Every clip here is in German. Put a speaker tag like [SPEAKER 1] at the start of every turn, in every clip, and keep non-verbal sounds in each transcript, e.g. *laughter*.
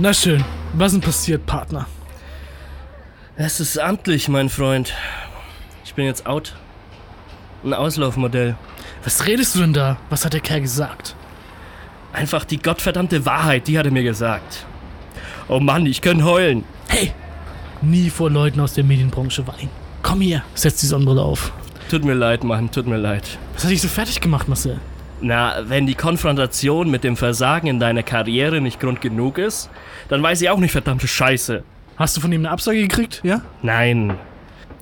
[SPEAKER 1] Na schön. Was denn passiert, Partner?
[SPEAKER 2] Es ist amtlich, mein Freund. Ich bin jetzt out. Ein Auslaufmodell.
[SPEAKER 1] Was redest du denn da? Was hat der Kerl gesagt?
[SPEAKER 2] Einfach die gottverdammte Wahrheit, die hat er mir gesagt. Oh Mann, ich kann heulen.
[SPEAKER 1] Hey! Nie vor Leuten aus der Medienbranche weinen. Komm hier, setz die Sonnenbrille auf.
[SPEAKER 2] Tut mir leid, Mann, tut mir leid.
[SPEAKER 1] Was hat dich so fertig gemacht, Marcel?
[SPEAKER 2] Na, wenn die Konfrontation mit dem Versagen in deiner Karriere nicht Grund genug ist, dann weiß ich auch nicht, verdammte Scheiße.
[SPEAKER 1] Hast du von ihm eine Absage gekriegt, ja?
[SPEAKER 2] Nein.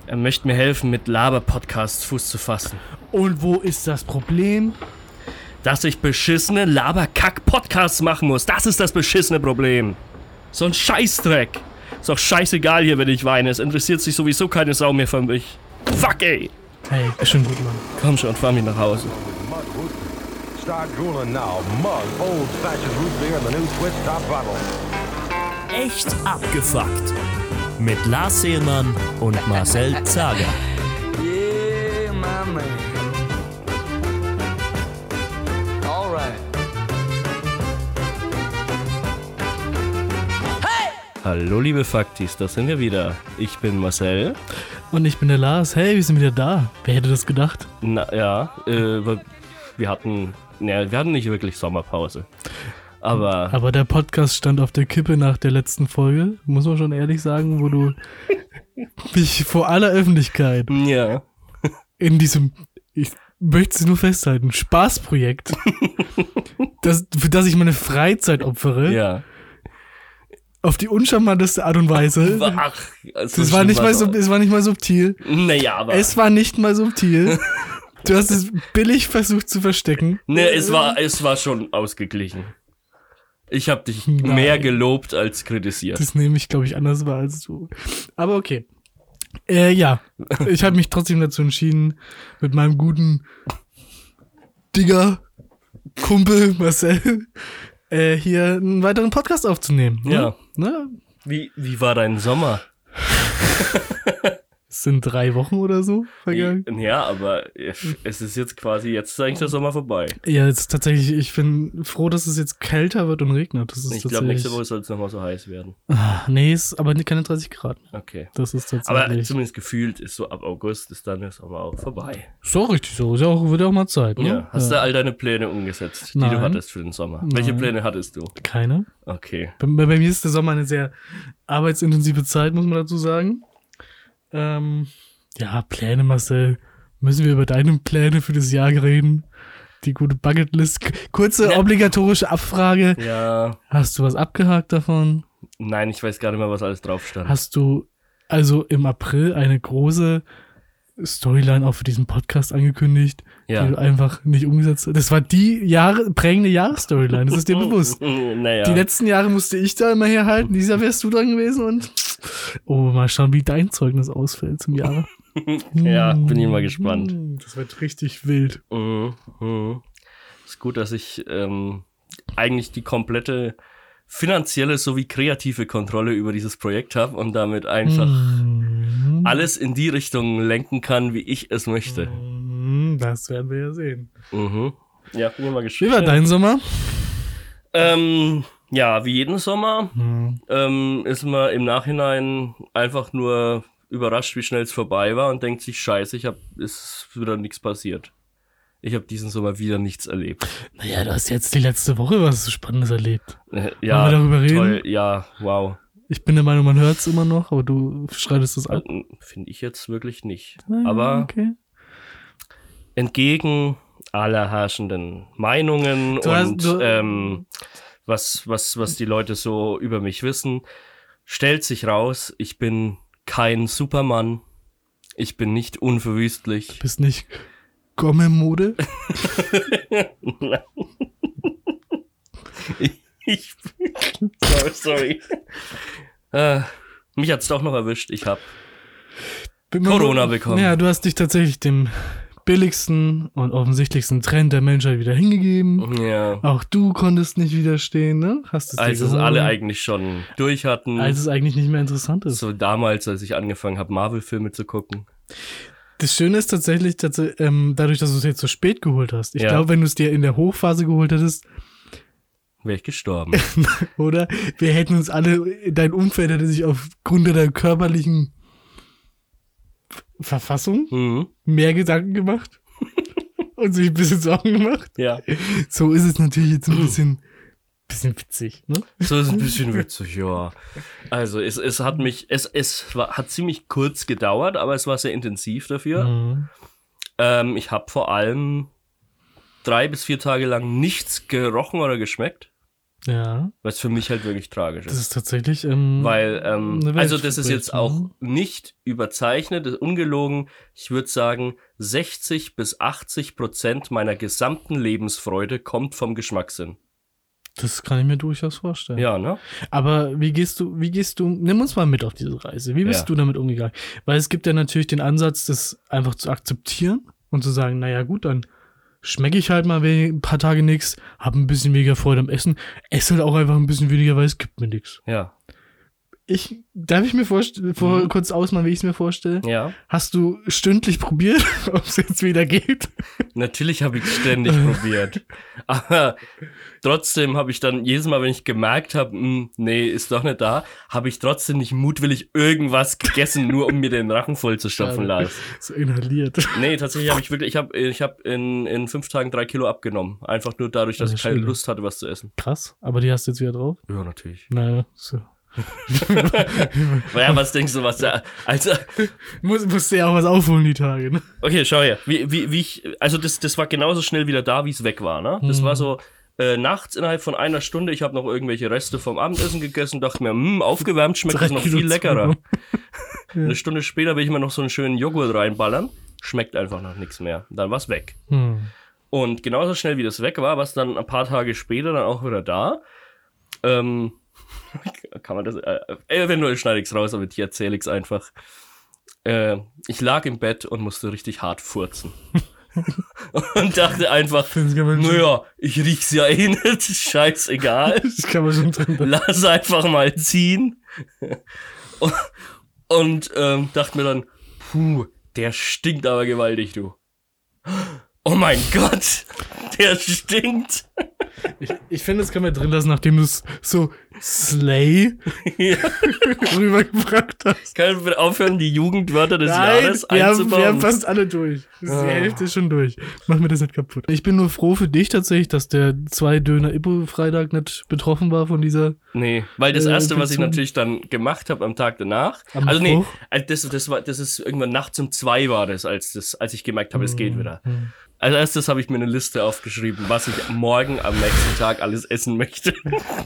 [SPEAKER 2] Er möchte mir helfen, mit Laber-Podcasts Fuß zu fassen.
[SPEAKER 1] Und wo ist das Problem?
[SPEAKER 2] Dass ich beschissene Laber-Kack-Podcasts machen muss. Das ist das beschissene Problem. So ein Scheißdreck. Ist doch scheißegal hier, wenn ich weine. Es interessiert sich sowieso keine Sau mehr für mich. Fuck, ey.
[SPEAKER 1] Hey, ist schon gut, Mann.
[SPEAKER 2] Komm schon, fahr mich nach Hause.
[SPEAKER 3] Start drooling now. Mug, old fashioned root beer in the new Swiss top bottle.
[SPEAKER 4] Echt abgefuckt. Mit Lars Seelmann und Marcel Zager.
[SPEAKER 5] Yeah, my man.
[SPEAKER 2] Hallo, liebe Faktis, da sind wir wieder. Ich bin Marcel.
[SPEAKER 1] Und ich bin der Lars. Hey, wir sind wieder da. Wer hätte das gedacht?
[SPEAKER 2] Na ja, äh, wir hatten, ne, wir hatten nicht wirklich Sommerpause. Aber
[SPEAKER 1] Aber der Podcast stand auf der Kippe nach der letzten Folge, muss man schon ehrlich sagen, wo du *laughs* mich vor aller Öffentlichkeit
[SPEAKER 2] ja,
[SPEAKER 1] in diesem, ich möchte es nur festhalten, Spaßprojekt, *laughs* das, für das ich meine Freizeit opfere,
[SPEAKER 2] ja.
[SPEAKER 1] auf die uncharmanteste Art und Weise.
[SPEAKER 2] Ach, so
[SPEAKER 1] Es war, nicht mal so, es war nicht mal subtil.
[SPEAKER 2] Naja, aber.
[SPEAKER 1] Es war nicht mal subtil. *laughs* Du hast es billig versucht zu verstecken.
[SPEAKER 2] ne, es war, es war schon ausgeglichen. Ich habe dich
[SPEAKER 1] Nein.
[SPEAKER 2] mehr gelobt als kritisiert.
[SPEAKER 1] Das nehme ich, glaube ich, anders wahr als du. Aber okay. Äh, ja, ich habe mich trotzdem dazu entschieden, mit meinem guten Digger, Kumpel Marcel, äh, hier einen weiteren Podcast aufzunehmen. ne?
[SPEAKER 2] Ja.
[SPEAKER 1] Ne?
[SPEAKER 2] Wie, wie war dein Sommer? *laughs*
[SPEAKER 1] Es sind drei Wochen oder so vergangen.
[SPEAKER 2] Ja, aber es ist jetzt quasi, jetzt ist eigentlich der Sommer vorbei.
[SPEAKER 1] Ja, jetzt tatsächlich, ich bin froh, dass es jetzt kälter wird und regnet.
[SPEAKER 2] Ich glaube, nächste Woche soll es nochmal so heiß werden.
[SPEAKER 1] Ah, nee, ist aber keine 30 Grad. mehr.
[SPEAKER 2] Okay.
[SPEAKER 1] Das ist
[SPEAKER 2] Aber
[SPEAKER 1] tatsächlich.
[SPEAKER 2] zumindest gefühlt ist so ab August ist dann der Sommer auch vorbei.
[SPEAKER 1] so richtig so. Ist ja auch, wird ja auch mal Zeit, ne?
[SPEAKER 2] Ja. Hast du all deine Pläne umgesetzt, die
[SPEAKER 1] Nein.
[SPEAKER 2] du hattest für den Sommer? Welche
[SPEAKER 1] Nein.
[SPEAKER 2] Pläne hattest du?
[SPEAKER 1] Keine.
[SPEAKER 2] Okay.
[SPEAKER 1] Bei bei mir ist der Sommer eine sehr arbeitsintensive Zeit, muss man dazu sagen. Ähm, ja, Pläne, Marcel. Müssen wir über deine Pläne für das Jahr reden? Die gute Bucketlist. Kurze
[SPEAKER 2] Ja.
[SPEAKER 1] obligatorische Abfrage.
[SPEAKER 2] Ja,
[SPEAKER 1] Hast du was abgehakt davon?
[SPEAKER 2] nein, ich weiß gar nicht mehr, was alles drauf stand.
[SPEAKER 1] Hast du also im April eine große Storyline auch für diesen Podcast angekündigt, die du
[SPEAKER 2] ja.
[SPEAKER 1] einfach nicht umgesetzt hast? Das war die Jahre, prägende Jahresstoryline, das ist dir *laughs* bewusst.
[SPEAKER 2] Naja.
[SPEAKER 1] Die letzten Jahre musste ich da immer herhalten, dieses Jahr wärst du dran gewesen und *laughs* oh, mal schauen, wie dein Zeugnis ausfällt zum Jahre. *laughs*
[SPEAKER 2] ja, bin ich mal gespannt.
[SPEAKER 1] Hm, Das wird richtig wild.
[SPEAKER 2] Mhm. Mhm. Ist gut, dass ich ähm, eigentlich die komplette finanzielle sowie kreative Kontrolle über dieses Projekt habe und damit einfach
[SPEAKER 1] Hm,
[SPEAKER 2] alles in die Richtung lenken kann, wie ich es möchte.
[SPEAKER 1] hm, Das werden wir ja sehen.
[SPEAKER 2] Mhm. Ja, bin ich mal
[SPEAKER 1] Wie
[SPEAKER 2] gespannt.
[SPEAKER 1] war dein Sommer?
[SPEAKER 2] Ähm, ja, wie jeden Sommer
[SPEAKER 1] Hm.
[SPEAKER 2] ähm, ist man im Nachhinein einfach nur überrascht, wie schnell es vorbei war und denkt sich, scheiße, ich hab, ist wieder nichts passiert. Ich habe diesen Sommer wieder nichts erlebt.
[SPEAKER 1] Naja, du hast jetzt die letzte Woche was Spannendes erlebt.
[SPEAKER 2] Äh, Ja,
[SPEAKER 1] wir darüber reden?
[SPEAKER 2] toll, ja, wow.
[SPEAKER 1] Ich bin der Meinung, man hört es immer noch, aber du schreitest das ab.
[SPEAKER 2] Finde ich jetzt wirklich nicht.
[SPEAKER 1] Naja,
[SPEAKER 2] Aber
[SPEAKER 1] okay.
[SPEAKER 2] entgegen aller herrschenden Meinungen
[SPEAKER 1] Du hast-
[SPEAKER 2] und
[SPEAKER 1] du-
[SPEAKER 2] ähm, was, was, was die Leute so über mich wissen, stellt sich raus, ich bin kein Supermann. Ich bin nicht unverwüstlich.
[SPEAKER 1] Bist nicht Gomme-Mode? *laughs*
[SPEAKER 2] Ich sorry, sorry. Äh, mich hat's doch noch erwischt. Ich hab Corona bekommen.
[SPEAKER 1] Ja, du hast dich tatsächlich dem billigsten und offensichtlichsten Trend der Menschheit wieder hingegeben.
[SPEAKER 2] ja,
[SPEAKER 1] Auch du konntest nicht widerstehen, ne? Hast es
[SPEAKER 2] als es alle eigentlich schon durch hatten.
[SPEAKER 1] als es eigentlich nicht mehr interessant ist.
[SPEAKER 2] so damals, als ich angefangen habe, Marvel-Filme zu gucken.
[SPEAKER 1] Das Schöne ist tatsächlich, dass, ähm, dadurch, dass du es jetzt so spät geholt hast. Ich
[SPEAKER 2] Ja.
[SPEAKER 1] glaube, wenn du es dir in der Hochphase geholt hättest,
[SPEAKER 2] wäre ich gestorben. *laughs*
[SPEAKER 1] Oder wir hätten uns alle, dein Umfeld hätte sich aufgrund deiner körperlichen Verfassung
[SPEAKER 2] mhm.
[SPEAKER 1] mehr Gedanken gemacht *laughs* und sich ein bisschen Sorgen gemacht.
[SPEAKER 2] Ja.
[SPEAKER 1] So ist es natürlich jetzt ein bisschen, bisschen witzig, ne?
[SPEAKER 2] So ist ein bisschen witzig, ja. Also es, es hat mich, es, es war, hat ziemlich kurz gedauert, aber es war sehr intensiv dafür.
[SPEAKER 1] Mhm.
[SPEAKER 2] Ähm, ich habe vor allem drei bis vier Tage lang nichts gerochen oder geschmeckt,
[SPEAKER 1] Ja,
[SPEAKER 2] was für mich halt wirklich tragisch
[SPEAKER 1] das
[SPEAKER 2] ist.
[SPEAKER 1] ist tatsächlich, ähm,
[SPEAKER 2] Weil, ähm, also das ist jetzt auch nicht überzeichnet, ist ungelogen. Ich würde sagen, 60 bis 80 Prozent meiner gesamten Lebensfreude kommt vom Geschmackssinn.
[SPEAKER 1] das kann ich mir durchaus vorstellen.
[SPEAKER 2] Ja, ne?
[SPEAKER 1] Aber wie gehst du, wie gehst du, nimm uns mal mit auf diese Reise. Wie bist
[SPEAKER 2] Ja.
[SPEAKER 1] du damit umgegangen? Weil es gibt ja natürlich den Ansatz, das einfach zu akzeptieren und zu sagen, naja, gut, dann schmecke ich halt mal ein paar Tage nichts, habe ein bisschen weniger Freude am Essen, esse halt auch einfach ein bisschen weniger, weil es gibt mir nichts.
[SPEAKER 2] Ja.
[SPEAKER 1] Ich, darf ich mir vorstellen, vor,
[SPEAKER 2] Mhm.
[SPEAKER 1] kurz ausmalen, wie ich es mir vorstelle?
[SPEAKER 2] Ja.
[SPEAKER 1] Hast du stündlich probiert, *laughs* ob es jetzt wieder geht?
[SPEAKER 2] Natürlich habe ich ständig *laughs* probiert. Aber trotzdem habe ich dann jedes Mal, wenn ich gemerkt habe, "Hm, nee, ist doch nicht da, habe ich trotzdem nicht mutwillig irgendwas gegessen, nur um mir den Rachen voll zu stopfen
[SPEAKER 1] Schade.
[SPEAKER 2] lassen.
[SPEAKER 1] So inhaliert.
[SPEAKER 2] Nee, tatsächlich habe ich wirklich, ich habe ich hab in, in fünf Tagen drei Kilo abgenommen. Einfach nur dadurch, dass
[SPEAKER 1] Also
[SPEAKER 2] ich keine
[SPEAKER 1] schön.
[SPEAKER 2] Lust hatte, was zu essen.
[SPEAKER 1] Krass, aber die hast du jetzt wieder drauf?
[SPEAKER 2] Ja, natürlich.
[SPEAKER 1] Naja, so. *laughs*
[SPEAKER 2] Naja, was denkst du, was da, also, *laughs*
[SPEAKER 1] Muss, musst du ja auch was aufholen, die Tage, ne?
[SPEAKER 2] okay, schau her, wie, wie, wie ich, also das, das war genauso schnell wieder da, wie es weg war, ne? Das
[SPEAKER 1] Mhm.
[SPEAKER 2] war so, äh, nachts innerhalb von einer Stunde, ich habe noch irgendwelche Reste vom Abendessen gegessen, dachte mir, hm, aufgewärmt schmeckt das noch
[SPEAKER 1] Kilo
[SPEAKER 2] viel leckerer.
[SPEAKER 1] zugenommen. *laughs*
[SPEAKER 2] Eine Stunde später will ich mir noch so einen schönen Joghurt reinballern, schmeckt einfach noch nichts mehr. Dann war's weg.
[SPEAKER 1] Hm.
[SPEAKER 2] Und genauso schnell wie das weg war, war es dann ein paar Tage später dann auch wieder da. Ähm, *laughs* kann man das, äh, eventuell schneide ich's raus, aber hier erzähle ich's einfach. Äh, ich lag im Bett und musste richtig hart furzen. *laughs* und dachte einfach, naja, ich riech's ja eh nicht, *laughs* scheißegal
[SPEAKER 1] das kann man schon drin.
[SPEAKER 2] lass einfach mal ziehen. Und, und ähm, dachte mir dann, puh, der stinkt aber gewaltig, du. Oh mein Gott, der stinkt.
[SPEAKER 1] Ich, ich finde, das kann man drin lassen, nachdem du es so Slay *laughs*
[SPEAKER 2] Ja.
[SPEAKER 1] rübergebracht hast.
[SPEAKER 2] Können wir aufhören, die Jugendwörter des
[SPEAKER 1] Nein,
[SPEAKER 2] Jahres
[SPEAKER 1] wir haben,
[SPEAKER 2] einzubauen?
[SPEAKER 1] wir haben fast alle durch. Das ist die
[SPEAKER 2] Ah.
[SPEAKER 1] Hälfte schon durch. Mach mir das nicht kaputt. Ich bin nur froh für dich tatsächlich, dass der zwei Döner Ippo Freitag nicht betroffen war von dieser.
[SPEAKER 2] nee, weil das
[SPEAKER 1] Äh,
[SPEAKER 2] erste, was ich natürlich dann gemacht habe am Tag danach,
[SPEAKER 1] Am
[SPEAKER 2] also nee,
[SPEAKER 1] Mittwoch?
[SPEAKER 2] also das, das war, das ist irgendwann nachts um zwei war das, als das, als ich gemerkt habe, es geht wieder.
[SPEAKER 1] Hm.
[SPEAKER 2] Als erstes habe ich mir eine Liste aufgeschrieben, was ich morgen am nächsten Tag alles essen möchte.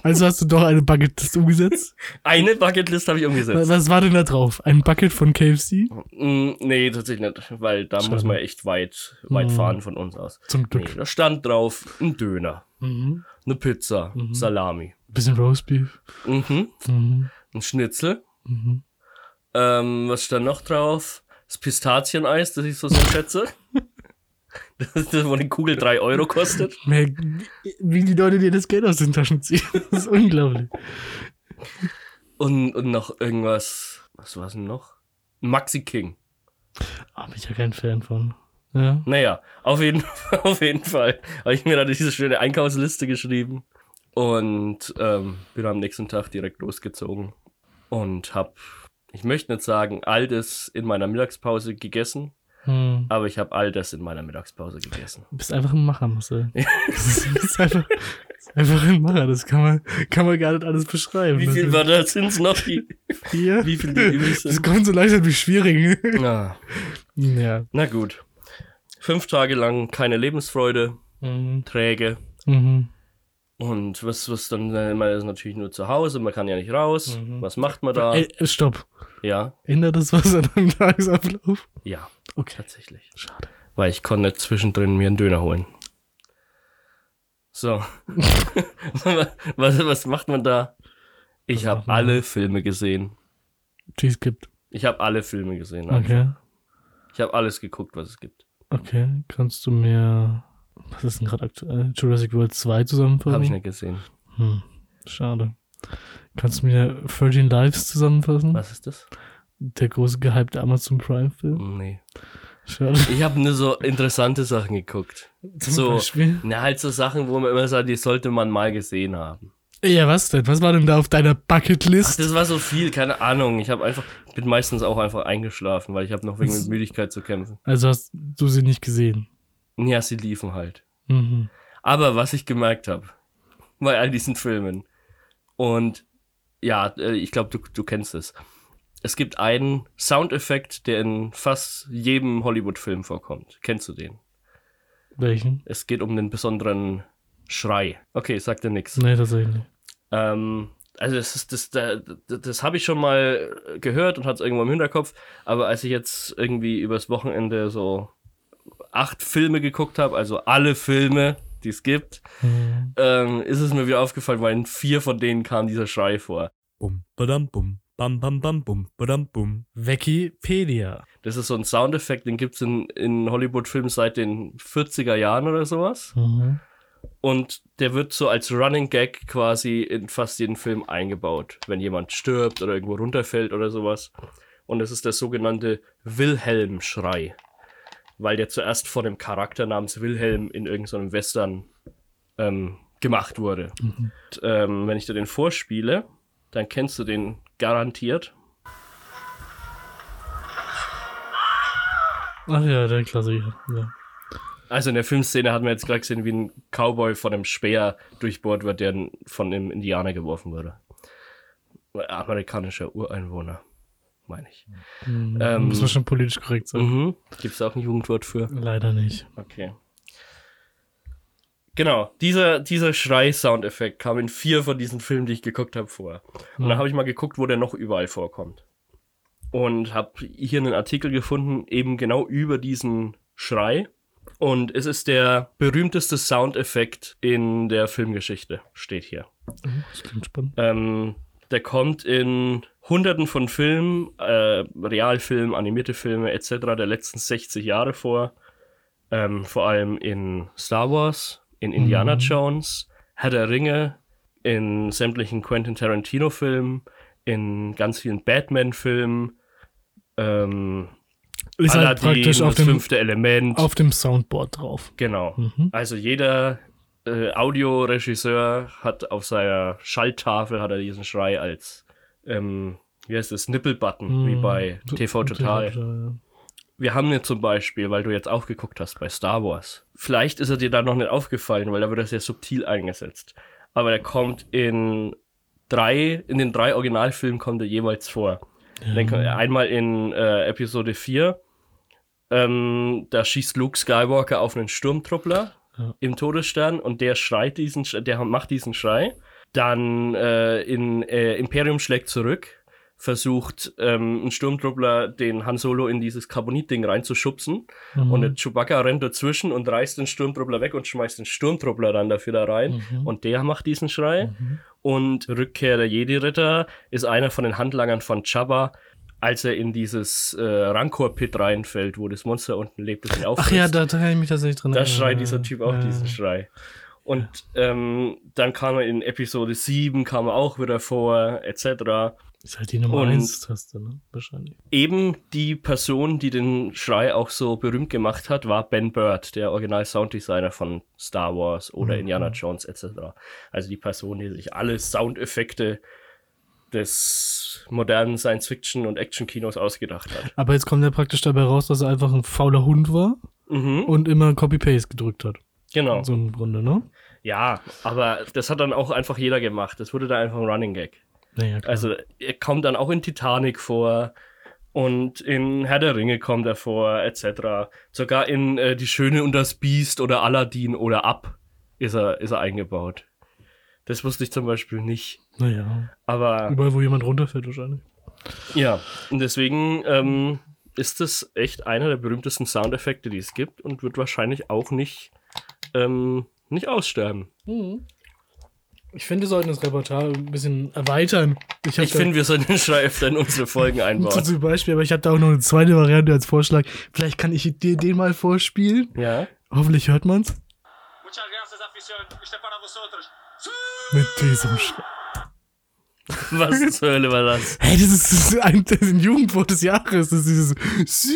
[SPEAKER 1] Also hast du doch eine Bucketlist umgesetzt. *laughs*
[SPEAKER 2] Eine Bucketlist habe ich umgesetzt.
[SPEAKER 1] Was war denn da drauf? Ein Bucket von KFC?
[SPEAKER 2] Mm, nee, tatsächlich nicht, weil da
[SPEAKER 1] Schade.
[SPEAKER 2] muss man echt weit, weit
[SPEAKER 1] Mhm.
[SPEAKER 2] fahren von uns aus.
[SPEAKER 1] Zum
[SPEAKER 2] Nee,
[SPEAKER 1] Glück.
[SPEAKER 2] da stand drauf ein Döner,
[SPEAKER 1] Mhm.
[SPEAKER 2] eine Pizza, Salami,
[SPEAKER 1] Bisschen Roastbeef.
[SPEAKER 2] mhm.
[SPEAKER 1] Mhm.
[SPEAKER 2] ein Schnitzel.
[SPEAKER 1] Mhm.
[SPEAKER 2] Ähm, was stand noch drauf? Das Pistazieneis, das ich so sehr schätze. *laughs* *laughs* Das ist das, wo eine Kugel 3 Euro kostet. *laughs*
[SPEAKER 1] Wie die Leute dir das Geld aus den Taschen ziehen. *laughs* Das ist unglaublich.
[SPEAKER 2] Und, und noch irgendwas. Was war's denn noch? Maxi King.
[SPEAKER 1] Ah, bin ich ja kein Fan von. Ja.
[SPEAKER 2] Naja, auf jeden, auf jeden Fall habe ich mir da diese schöne Einkaufsliste geschrieben und ähm, bin am nächsten Tag direkt losgezogen und habe, ich möchte nicht sagen, all das in meiner Mittagspause gegessen,
[SPEAKER 1] Hm.
[SPEAKER 2] aber ich habe all das in meiner Mittagspause gegessen.
[SPEAKER 1] Du bist einfach ein Macher, Marcel. *laughs* Das ist, das ist einfach, das einfach ein Macher. Das kann man, kann man gar nicht alles beschreiben.
[SPEAKER 2] Wie
[SPEAKER 1] Das
[SPEAKER 2] viel
[SPEAKER 1] ist
[SPEAKER 2] Wörter sind's noch? Die, *laughs*
[SPEAKER 1] Vier?
[SPEAKER 2] wie viel die übrig
[SPEAKER 1] Das
[SPEAKER 2] sind?
[SPEAKER 1] kommt so langsam wie schwierig.
[SPEAKER 2] Ah,
[SPEAKER 1] ja.
[SPEAKER 2] na gut. Fünf Tage lang keine Lebensfreude,
[SPEAKER 1] Mhm.
[SPEAKER 2] träge.
[SPEAKER 1] Mhm.
[SPEAKER 2] Und was, was dann, äh, man ist natürlich nur zu Hause, man kann ja nicht raus.
[SPEAKER 1] Mhm.
[SPEAKER 2] Was macht man da?
[SPEAKER 1] Ey, stopp.
[SPEAKER 2] Ja,
[SPEAKER 1] Ändert das was an deinem Tagesablauf?
[SPEAKER 2] ja,
[SPEAKER 1] Okay.
[SPEAKER 2] tatsächlich.
[SPEAKER 1] Schade.
[SPEAKER 2] Weil ich konnte zwischendrin mir einen Döner holen. So. *laughs* *laughs* was, was macht man da? Ich habe alle Filme gesehen.
[SPEAKER 1] Cheese gibt.
[SPEAKER 2] Ich habe alle Filme gesehen.
[SPEAKER 1] Okay.
[SPEAKER 2] Ich habe alles geguckt, was es gibt.
[SPEAKER 1] Okay. Kannst du mir, was ist denn gerade aktuell? Jurassic World 2 zusammenfassen?
[SPEAKER 2] Habe ich nicht gesehen.
[SPEAKER 1] Hm. Schade. Kannst du mir 13 Lives zusammenfassen?
[SPEAKER 2] Was ist das?
[SPEAKER 1] Der große gehypte Amazon Prime Film.
[SPEAKER 2] Nee.
[SPEAKER 1] Schade.
[SPEAKER 2] Ich habe nur so interessante Sachen geguckt.
[SPEAKER 1] Zum
[SPEAKER 2] so,
[SPEAKER 1] Beispiel?
[SPEAKER 2] na, halt so Sachen, wo man immer sagt, die sollte man mal gesehen haben.
[SPEAKER 1] Ja, was denn? Was war denn da auf deiner
[SPEAKER 2] Ach,
[SPEAKER 1] Bucketlist?
[SPEAKER 2] das war so viel, keine Ahnung. Ich habe einfach, bin meistens auch einfach eingeschlafen, weil ich habe noch wegen mit Müdigkeit zu kämpfen.
[SPEAKER 1] Also hast du sie nicht gesehen.
[SPEAKER 2] Ja, sie liefen halt.
[SPEAKER 1] Mhm.
[SPEAKER 2] Aber was ich gemerkt habe bei all diesen Filmen und ja, äh, ich glaube, du, du kennst es. Es gibt einen Soundeffekt, der in fast jedem Hollywood-Film vorkommt. Kennst du den?
[SPEAKER 1] Welchen?
[SPEAKER 2] Es geht um den besonderen Schrei. Okay, sagt dir nichts.
[SPEAKER 1] Nee, tatsächlich nicht.
[SPEAKER 2] Ähm, also das ist das, das, das habe ich schon mal gehört und hatte es irgendwo im Hinterkopf, aber als ich jetzt irgendwie übers Wochenende so acht Filme geguckt habe, also alle Filme, die es gibt,
[SPEAKER 1] Mhm.
[SPEAKER 2] ähm, ist es mir wieder aufgefallen, weil in vier von denen kam dieser Schrei vor.
[SPEAKER 4] Bum, badam, bum, bam, bam, bam, bum, badam, bum.
[SPEAKER 1] Wikipedia.
[SPEAKER 2] Das ist so ein Soundeffekt, den gibt es in, in Hollywood-Filmen seit den 40er Jahren oder sowas.
[SPEAKER 1] Mhm.
[SPEAKER 2] Und der wird so als Running Gag quasi in fast jeden Film eingebaut, wenn jemand stirbt oder irgendwo runterfällt oder sowas. Und das ist der sogenannte Wilhelm-Schrei. Weil der zuerst von einem Charakter namens Wilhelm in irgendeinem Western ähm, gemacht wurde. Und, ähm, wenn ich dir den vorspiele, dann kennst du den garantiert.
[SPEAKER 1] Ach ja, der Klassiker. Ja.
[SPEAKER 2] Also in der Filmszene hat man jetzt gerade gesehen, wie ein Cowboy von einem Speer durchbohrt wird, der von einem Indianer geworfen wurde. Amerikanischer Ureinwohner, meine ich. Ähm,
[SPEAKER 1] Muss man schon politisch korrekt sein.
[SPEAKER 2] Mhm. Gibt es auch ein Jugendwort für?
[SPEAKER 1] Leider nicht.
[SPEAKER 2] Okay. Genau, dieser, dieser Schrei-Soundeffekt kam in vier von diesen Filmen, die ich geguckt habe, vor. Und dann habe ich mal geguckt, wo der noch überall vorkommt. Und habe hier einen Artikel gefunden, eben genau über diesen Schrei. Und es ist der berühmteste Soundeffekt in der Filmgeschichte, steht hier.
[SPEAKER 1] Das klingt spannend.
[SPEAKER 2] Ähm, der kommt in hunderten von Filmen, äh, Realfilmen, animierte Filme etc. der letzten 60 Jahre vor. Ähm, vor allem in Star Wars, in Indiana Jones, Herr der Ringe, in sämtlichen Quentin Tarantino-Filmen, in ganz vielen Batman-Filmen, ähm,
[SPEAKER 1] Ist halt
[SPEAKER 2] Aladdin,
[SPEAKER 1] praktisch auf
[SPEAKER 2] das
[SPEAKER 1] dem,
[SPEAKER 2] fünfte Element.
[SPEAKER 1] auf dem Soundboard drauf.
[SPEAKER 2] Genau.
[SPEAKER 1] Mhm.
[SPEAKER 2] Also jeder äh, Audioregisseur hat auf seiner Schalltafel hat er diesen Schrei als ähm, wie heißt das, Nippel-Button, wie
[SPEAKER 1] Mhm.
[SPEAKER 2] bei TV Total.
[SPEAKER 1] ja.
[SPEAKER 2] Wir haben den zum Beispiel, weil du jetzt auch geguckt hast bei Star Wars. Vielleicht ist er dir da noch nicht aufgefallen, weil da wird er sehr subtil eingesetzt. Aber er kommt in drei, in den drei Originalfilmen kommt er jeweils vor. Er einmal in äh, Episode 4, ähm, da schießt Luke Skywalker auf einen Sturmtruppler
[SPEAKER 1] Ja.
[SPEAKER 2] im Todesstern und der schreit diesen, der macht diesen Schrei. Dann äh, in äh, Imperium schlägt zurück, versucht ähm, ein Sturmtruppler den Han Solo in dieses Carbonit-Ding reinzuschubsen
[SPEAKER 1] Mhm.
[SPEAKER 2] und der Chewbacca rennt dazwischen und reißt den Sturmtruppler weg und schmeißt den Sturmtruppler dann dafür da rein
[SPEAKER 1] Mhm.
[SPEAKER 2] und der macht diesen Schrei. Und Rückkehr der Jedi-Ritter ist einer von den Handlangern von Jabba, als er in dieses äh, Rancor-Pit reinfällt, wo das Monster unten lebt, das ihn
[SPEAKER 1] Ach
[SPEAKER 2] auffrisst.
[SPEAKER 1] ja, da, da kann ich mich tatsächlich dran
[SPEAKER 2] Da schreit dieser Typ auch
[SPEAKER 1] Ja.
[SPEAKER 2] diesen Schrei. Und ähm, dann kam er in Episode 7, kam er auch wieder vor, etc.
[SPEAKER 1] Ist halt die Nummer
[SPEAKER 2] Und-
[SPEAKER 1] 1-Taste, ne? Wahrscheinlich.
[SPEAKER 2] Eben die Person, die den Schrei auch so berühmt gemacht hat, war Ben Bird, der Original-Sounddesigner von Star Wars oder Indiana Jones etc. Also die Person, die sich alle Soundeffekte des modernen Science-Fiction- und Action-Kinos ausgedacht hat.
[SPEAKER 1] Aber jetzt kommt ja praktisch dabei raus, dass er einfach ein fauler Hund war
[SPEAKER 2] Mhm,
[SPEAKER 1] und immer Copy-Paste gedrückt hat.
[SPEAKER 2] genau.
[SPEAKER 1] So im Grunde, ne?
[SPEAKER 2] Ja, aber das hat dann auch einfach jeder gemacht. Das wurde da einfach ein Running Gag.
[SPEAKER 1] Naja.
[SPEAKER 2] Also er kommt dann auch in Titanic vor und in Herr der Ringe kommt er vor, etc. Sogar in äh, Die Schöne und das Biest oder Aladdin oder Ab ist er, ist er eingebaut. Das wusste ich zum Beispiel nicht.
[SPEAKER 1] naja.
[SPEAKER 2] Aber
[SPEAKER 1] Überall, wo jemand runterfällt, wahrscheinlich.
[SPEAKER 2] ja, und deswegen ähm, ist das echt einer der berühmtesten Soundeffekte, die es gibt und wird wahrscheinlich auch nicht, ähm, nicht aussterben.
[SPEAKER 1] Ich finde, wir sollten das Repertoire ein bisschen erweitern. Ich,
[SPEAKER 2] Ich finde, wir sollten den öfter in unsere Folgen *laughs* einbauen.
[SPEAKER 1] zum Beispiel, aber ich habe da auch noch eine zweite Variante als Vorschlag. Vielleicht kann ich dir den mal vorspielen.
[SPEAKER 2] Ja?
[SPEAKER 1] Hoffentlich hört man's.
[SPEAKER 6] Muchas gracias, afición. Este para vosotros.
[SPEAKER 1] Mit diesem Schrei.
[SPEAKER 2] Was zur Hölle war das?
[SPEAKER 1] Hey, das ist, ein, das ist ein Jugendwort des Jahres. Das ist dieses Sie.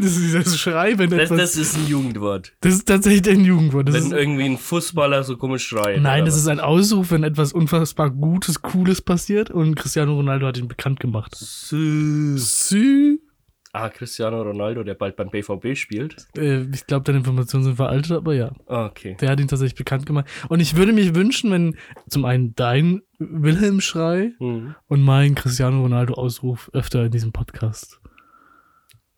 [SPEAKER 1] das ist dieses Schrei, wenn
[SPEAKER 2] Das,
[SPEAKER 1] etwas.
[SPEAKER 2] das ist ein Jugendwort.
[SPEAKER 1] das ist tatsächlich ein Jugendwort. Das
[SPEAKER 2] Wenn
[SPEAKER 1] ist,
[SPEAKER 2] irgendwie ein Fußballer so komisch schreit.
[SPEAKER 1] nein, das
[SPEAKER 2] was?
[SPEAKER 1] ist ein Ausruf, wenn etwas unfassbar Gutes, Cooles passiert und Cristiano Ronaldo hat ihn bekannt gemacht.
[SPEAKER 2] Sü-
[SPEAKER 1] Sü.
[SPEAKER 2] Ah, Cristiano Ronaldo, der bald beim BVB spielt.
[SPEAKER 1] Äh, ich glaube, deine Informationen sind veraltet, aber ja.
[SPEAKER 2] Ah, Okay.
[SPEAKER 1] Der hat ihn tatsächlich bekannt gemacht. Und ich würde mich wünschen, wenn zum einen dein Wilhelm-Schrei
[SPEAKER 2] Mhm.
[SPEAKER 1] und mein Cristiano Ronaldo-Ausruf öfter in diesem Podcast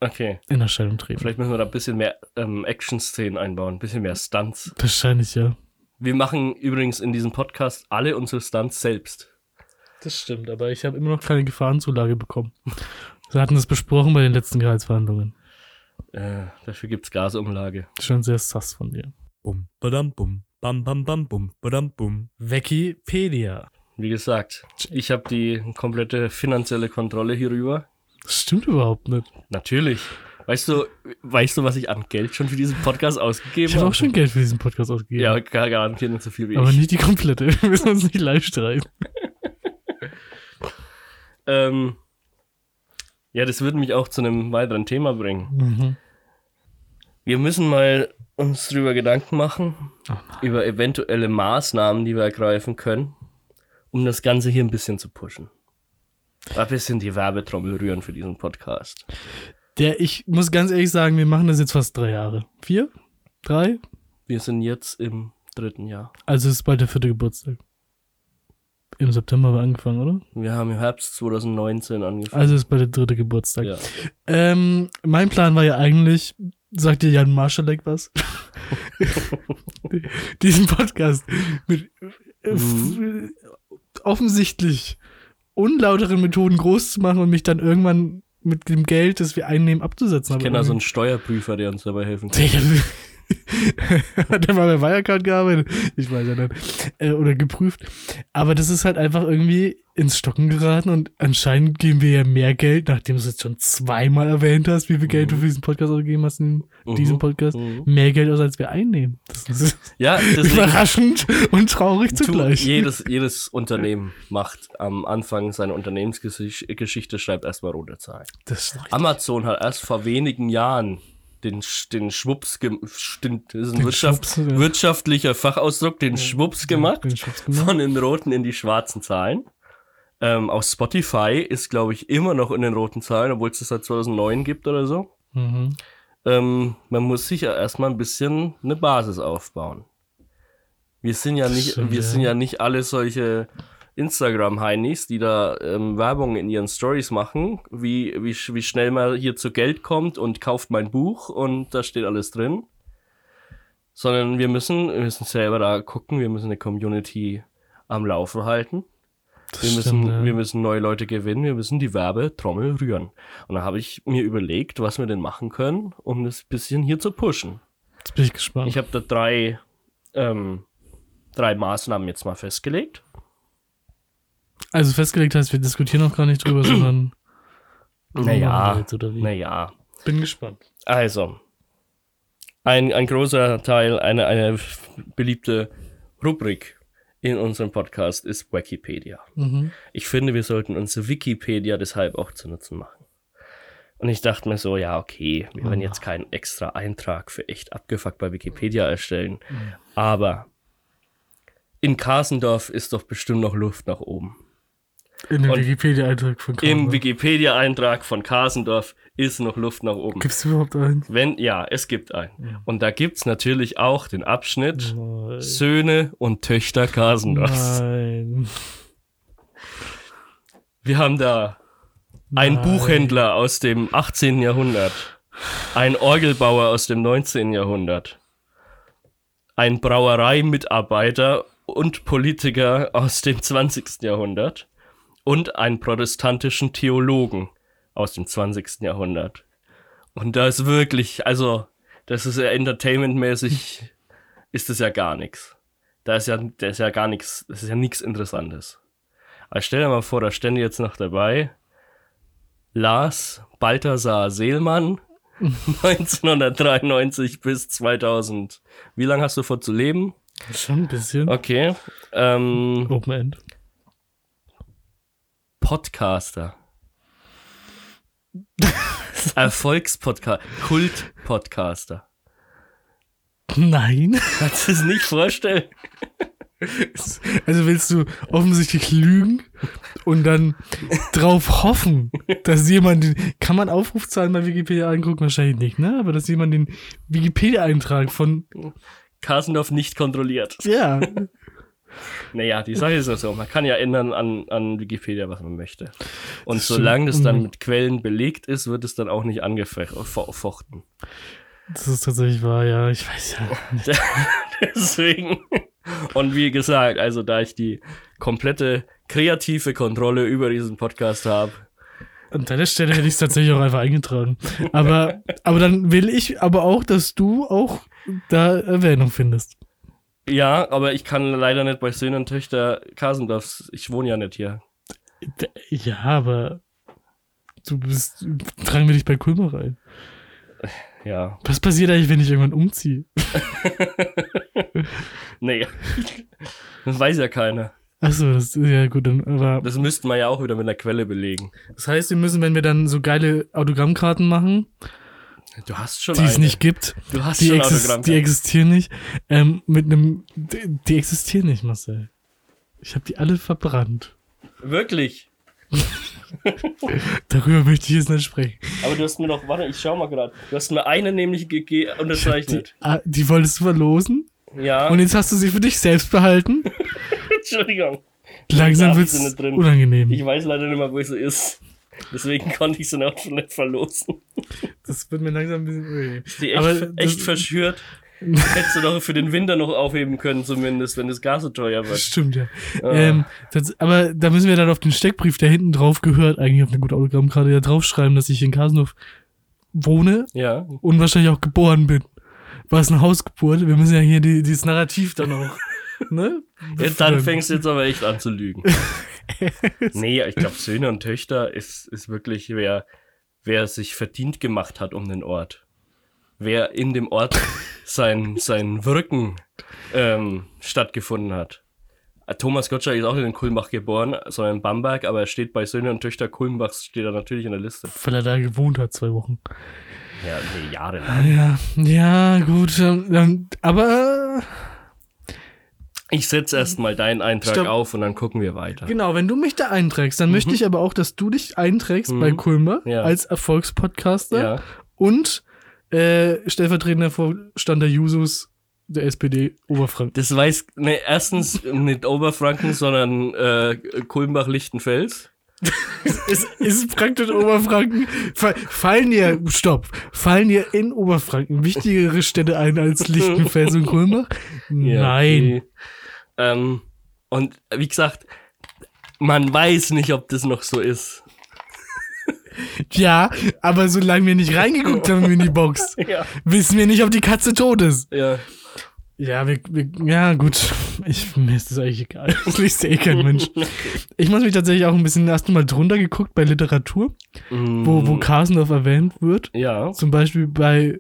[SPEAKER 2] Okay.
[SPEAKER 1] in Erscheinung treten.
[SPEAKER 2] Vielleicht müssen wir da ein bisschen mehr ähm, Action-Szenen einbauen, ein bisschen mehr Stunts.
[SPEAKER 1] Wahrscheinlich, ja.
[SPEAKER 2] Wir machen übrigens in diesem Podcast alle unsere Stunts selbst.
[SPEAKER 1] Das stimmt, aber ich habe immer noch keine Gefahrenzulage bekommen. Wir hatten das besprochen bei den letzten Gehaltsverhandlungen.
[SPEAKER 2] Äh, dafür gibt's Gasumlage.
[SPEAKER 1] Schon sehr sass von dir.
[SPEAKER 4] Bum, badam, bum, bam, bam, bam, bum, badam, bum.
[SPEAKER 1] Wikipedia.
[SPEAKER 2] Wie gesagt, ich habe die komplette finanzielle Kontrolle hierüber.
[SPEAKER 1] Das stimmt überhaupt nicht.
[SPEAKER 2] Natürlich. Weißt du, weißt du, was ich an Geld schon für diesen Podcast ausgegeben
[SPEAKER 1] Ich habe auch schon Geld für diesen Podcast ausgegeben.
[SPEAKER 2] Ja, gar- garantiert nicht so viel wie
[SPEAKER 1] aber
[SPEAKER 2] ich.
[SPEAKER 1] nicht die komplette. *laughs* Wir müssen uns nicht live streiten.
[SPEAKER 2] Ähm, ja, das würde mich auch zu einem weiteren Thema bringen.
[SPEAKER 1] Mhm.
[SPEAKER 2] Wir müssen mal uns drüber Gedanken machen,
[SPEAKER 1] Oh
[SPEAKER 2] über eventuelle Maßnahmen, die wir ergreifen können, um das Ganze hier ein bisschen zu pushen. Ein bisschen die Werbetrommel rühren für diesen Podcast.
[SPEAKER 1] Der, ich muss ganz ehrlich sagen, wir machen das jetzt fast drei Jahre. Vier? Drei?
[SPEAKER 2] Wir sind jetzt im dritten Jahr.
[SPEAKER 1] Also ist bald der vierte Geburtstag. Im September haben wir angefangen, oder?
[SPEAKER 2] Wir haben im Herbst 2019 angefangen.
[SPEAKER 1] Also ist bald der dritte Geburtstag.
[SPEAKER 2] ja.
[SPEAKER 1] Ähm, mein Plan war ja eigentlich, sagt dir Jan Marschalek was? *laughs* Diesen Podcast mit äh, f- offensichtlich unlauteren Methoden groß zu machen und mich dann irgendwann mit dem Geld, das wir einnehmen, abzusetzen.
[SPEAKER 2] Ich kenne da so einen Steuerprüfer, der uns dabei helfen kann. *laughs* *laughs*
[SPEAKER 1] Hat der mal bei Wirecard gearbeitet? Ich weiß ja nicht. Äh, oder geprüft. Aber das ist halt einfach irgendwie ins Stocken geraten und anscheinend geben wir ja mehr Geld, nachdem du es jetzt schon zweimal erwähnt hast, wie viel Geld du für diesen Podcast ausgegeben hast in diesem
[SPEAKER 2] Mhm.
[SPEAKER 1] Podcast.
[SPEAKER 2] Mhm.
[SPEAKER 1] Mehr Geld aus, als wir einnehmen. Das ist *laughs*
[SPEAKER 2] Ja,
[SPEAKER 1] überraschend und traurig zugleich.
[SPEAKER 2] jedes, jedes Unternehmen macht am Anfang seiner Unternehmensgeschichte, schreibt erstmal rote Zahlen.
[SPEAKER 1] Das
[SPEAKER 2] Amazon hat erst vor wenigen Jahren den, den Schwupps, gem- den, das ist ein Wirtschaft,
[SPEAKER 1] Schwupps, ja.
[SPEAKER 2] wirtschaftlicher Fachausdruck, den Schwupps gemacht,
[SPEAKER 1] den Schwupps gemacht.
[SPEAKER 2] von den roten in die schwarzen Zahlen. Ähm, auf Spotify ist, glaube ich, immer noch in den roten Zahlen, obwohl es das seit 2009 gibt oder so.
[SPEAKER 1] Mhm.
[SPEAKER 2] Ähm, man muss sich ja erstmal ein bisschen eine Basis aufbauen. Wir sind ja nicht, wir
[SPEAKER 1] ja.
[SPEAKER 2] sind ja nicht alle solche Instagram-Heinis, die da ähm, Werbung in ihren Stories machen, wie, wie, wie schnell man hier zu Geld kommt und kauft mein Buch und da steht alles drin. Sondern wir müssen, wir müssen selber da gucken, wir müssen eine Community am Laufen halten.
[SPEAKER 1] Das
[SPEAKER 2] Wir müssen,
[SPEAKER 1] stimmt, ja.
[SPEAKER 2] wir müssen neue Leute gewinnen, wir müssen die Werbetrommel rühren. Und da habe ich mir überlegt, was wir denn machen können, um das bisschen hier zu pushen.
[SPEAKER 1] Jetzt bin ich gespannt.
[SPEAKER 2] Ich habe da drei, ähm, drei Maßnahmen jetzt mal festgelegt.
[SPEAKER 1] Also festgelegt heißt, wir diskutieren noch gar nicht drüber, *clears throat* sondern
[SPEAKER 2] Naja,
[SPEAKER 1] jetzt, oder wie?
[SPEAKER 2] naja.
[SPEAKER 1] bin gespannt.
[SPEAKER 2] Also, ein, ein großer Teil, eine, eine beliebte Rubrik in unserem Podcast ist Wikipedia.
[SPEAKER 1] Mhm.
[SPEAKER 2] Ich finde, wir sollten uns Wikipedia deshalb auch zu Nutzen machen. Und ich dachte mir so, ja, okay, wir werden jetzt keinen extra Eintrag für echt abgefuckt bei Wikipedia erstellen. Aber in Kasendorf ist doch bestimmt noch Luft nach oben.
[SPEAKER 1] In dem Wikipedia-Eintrag von
[SPEAKER 2] Im
[SPEAKER 1] Karl.
[SPEAKER 2] Wikipedia-Eintrag von Kasendorf ist noch Luft nach oben.
[SPEAKER 1] Gibt es überhaupt einen?
[SPEAKER 2] Wenn, ja, es gibt einen. Und da gibt's natürlich auch den Abschnitt
[SPEAKER 1] Nein.
[SPEAKER 2] Söhne und Töchter Kasendorfs.
[SPEAKER 1] Nein.
[SPEAKER 2] Wir haben da einen
[SPEAKER 1] Nein.
[SPEAKER 2] Buchhändler aus dem 18. Jahrhundert, ein Orgelbauer aus dem 19. Jahrhundert, ein Brauereimitarbeiter und Politiker aus dem 20. Jahrhundert und einen protestantischen Theologen aus dem 20. Jahrhundert. Und da ist wirklich, also, das ist ja entertainmentmäßig, ist das ja gar nichts. Da ist ja, da ist ja gar nichts, das ist ja nichts Interessantes. Aber stell dir mal vor, da stände jetzt noch dabei Lars Balthasar Seelmann *laughs* 1993 bis 2000. Wie lange hast du vor zu leben?
[SPEAKER 1] Schon ein bisschen.
[SPEAKER 2] Okay. Ähm,
[SPEAKER 1] Open End.
[SPEAKER 2] Podcaster. *laughs* Erfolgspodcast, Kult-Podcaster.
[SPEAKER 1] Nein. *laughs*
[SPEAKER 2] Kannst du es nicht vorstellen?
[SPEAKER 1] Also willst du offensichtlich lügen und dann drauf hoffen, dass jemand den, kann man Aufrufzahlen bei Wikipedia angucken? Wahrscheinlich nicht, ne? Aber dass jemand den Wikipedia-Eintrag von,
[SPEAKER 2] Kasendorf nicht kontrolliert.
[SPEAKER 1] ja,
[SPEAKER 2] Naja, die Sache ist ja so, man kann ja ändern an, an Wikipedia, was man möchte. Und
[SPEAKER 1] Das
[SPEAKER 2] solange das dann mit Quellen belegt ist, wird es dann auch nicht angefochten.
[SPEAKER 1] das ist tatsächlich wahr, ja, ich weiß ja. *laughs*
[SPEAKER 2] Deswegen. Und wie gesagt, also da ich die komplette kreative Kontrolle über diesen Podcast habe,
[SPEAKER 1] An deiner Stelle hätte ich es tatsächlich auch einfach eingetragen. Aber, aber dann will ich aber auch, dass du auch da Erwähnung findest.
[SPEAKER 2] Ja, aber ich kann leider nicht bei Söhnen und Töchter Kasendorfs, ich wohne ja nicht hier.
[SPEAKER 1] Ja, aber du bist, tragen wir dich bei Kulmer rein.
[SPEAKER 2] Ja,
[SPEAKER 1] Was passiert eigentlich, wenn ich irgendwann umziehe? *laughs*
[SPEAKER 2] nee. Das weiß ja keiner.
[SPEAKER 1] Achso, das ist ja gut, dann, aber
[SPEAKER 2] Das müssten wir ja auch wieder mit einer Quelle belegen.
[SPEAKER 1] das heißt, wir müssen, wenn wir dann so geile Autogrammkarten machen,
[SPEAKER 2] Du hast schon
[SPEAKER 1] die es nicht gibt,
[SPEAKER 2] Du hast
[SPEAKER 1] die,
[SPEAKER 2] schon
[SPEAKER 1] exis
[SPEAKER 2] Autogramm.
[SPEAKER 1] die existieren nicht, ähm, mit einem, die, die existieren nicht, Marcel. Ich habe die alle verbrannt.
[SPEAKER 2] Wirklich. *laughs*
[SPEAKER 1] Darüber möchte ich jetzt nicht sprechen.
[SPEAKER 2] Aber du hast mir doch, warte, ich schau mal gerade. Du hast mir eine nämlich gege-
[SPEAKER 1] Die,
[SPEAKER 2] unterzeichnet.
[SPEAKER 1] ah, die wolltest du verlosen
[SPEAKER 2] Ja.
[SPEAKER 1] und jetzt hast du sie für dich selbst behalten. *laughs*
[SPEAKER 2] Entschuldigung.
[SPEAKER 1] Langsam wird's unangenehm.
[SPEAKER 2] Ich weiß leider nicht mehr, wo sie ist. Deswegen konnte ich sie schon nicht verlosen.
[SPEAKER 1] Das wird mir langsam ein bisschen unangenehm.
[SPEAKER 2] Die echt,
[SPEAKER 1] Aber das-
[SPEAKER 2] echt verschürt. *laughs* Hättest du doch für den Winter noch aufheben können, zumindest, wenn das Gas so teuer wird.
[SPEAKER 1] Stimmt, ja.
[SPEAKER 2] Ah.
[SPEAKER 1] Ähm, das, aber da müssen wir dann auf den Steckbrief, der hinten drauf gehört, eigentlich auf eine gute Autogrammkarte, ja draufschreiben, dass ich in Kasendorf wohne
[SPEAKER 2] Ja.
[SPEAKER 1] und wahrscheinlich auch geboren bin. War es eine Hausgeburt? Wir müssen ja hier die, dieses Narrativ dann auch, *laughs* ne?
[SPEAKER 2] Jetzt, dann fängst du jetzt aber echt an zu lügen. *laughs* nee, ich glaube, Söhne und Töchter ist, ist wirklich, wer, wer sich verdient gemacht hat um den Ort. Wer in dem Ort sein, *laughs* sein Wirken ähm, stattgefunden hat. Äh, Thomas Gottschalk ist auch nicht in Kulmbach geboren, sondern in Bamberg, aber er steht bei Söhne und Töchter Kulmbachs, steht er natürlich in der Liste.
[SPEAKER 1] Weil er da gewohnt hat, zwei Wochen.
[SPEAKER 2] Ja, nee, jahrelang.
[SPEAKER 1] Ja, ja, gut. ähm, ähm, aber
[SPEAKER 2] Ich setze erstmal deinen Eintrag
[SPEAKER 1] Stopp.
[SPEAKER 2] auf und dann gucken wir weiter.
[SPEAKER 1] genau, wenn du mich da einträgst, dann möchte ich aber auch, dass du dich einträgst
[SPEAKER 2] Mhm.
[SPEAKER 1] bei Kulmer
[SPEAKER 2] Ja.
[SPEAKER 1] als Erfolgspodcaster
[SPEAKER 2] Ja.
[SPEAKER 1] und äh, stellvertretender Vorstand der Jusos der SPD Oberfranken.
[SPEAKER 2] Das weiß, ne, erstens *laughs* nicht Oberfranken, sondern äh, Kulmbach-Lichtenfels. *laughs*
[SPEAKER 1] es ist praktisch Oberfranken. Fa- Fallen dir, stopp, fallen dir in Oberfranken wichtigere Städte ein als Lichtenfels und Kulmbach? *laughs*
[SPEAKER 2] Ja,
[SPEAKER 1] Nein.
[SPEAKER 2] okay. Ähm, und wie gesagt, man weiß nicht, ob das noch so ist.
[SPEAKER 1] Ja, aber solange wir nicht reingeguckt haben in die Box, *laughs*
[SPEAKER 2] Ja.
[SPEAKER 1] wissen wir nicht, ob die Katze tot ist.
[SPEAKER 2] Ja.
[SPEAKER 1] Ja, wir, wir, ja, gut. Ich, mir ist das eigentlich egal. *laughs* Das liest eh kein Mensch. *laughs* Ich muss mich tatsächlich auch ein bisschen erst mal drunter geguckt bei Literatur, wo, wo Kasendorf erwähnt wird.
[SPEAKER 2] Mm, Ja.
[SPEAKER 1] Zum Beispiel bei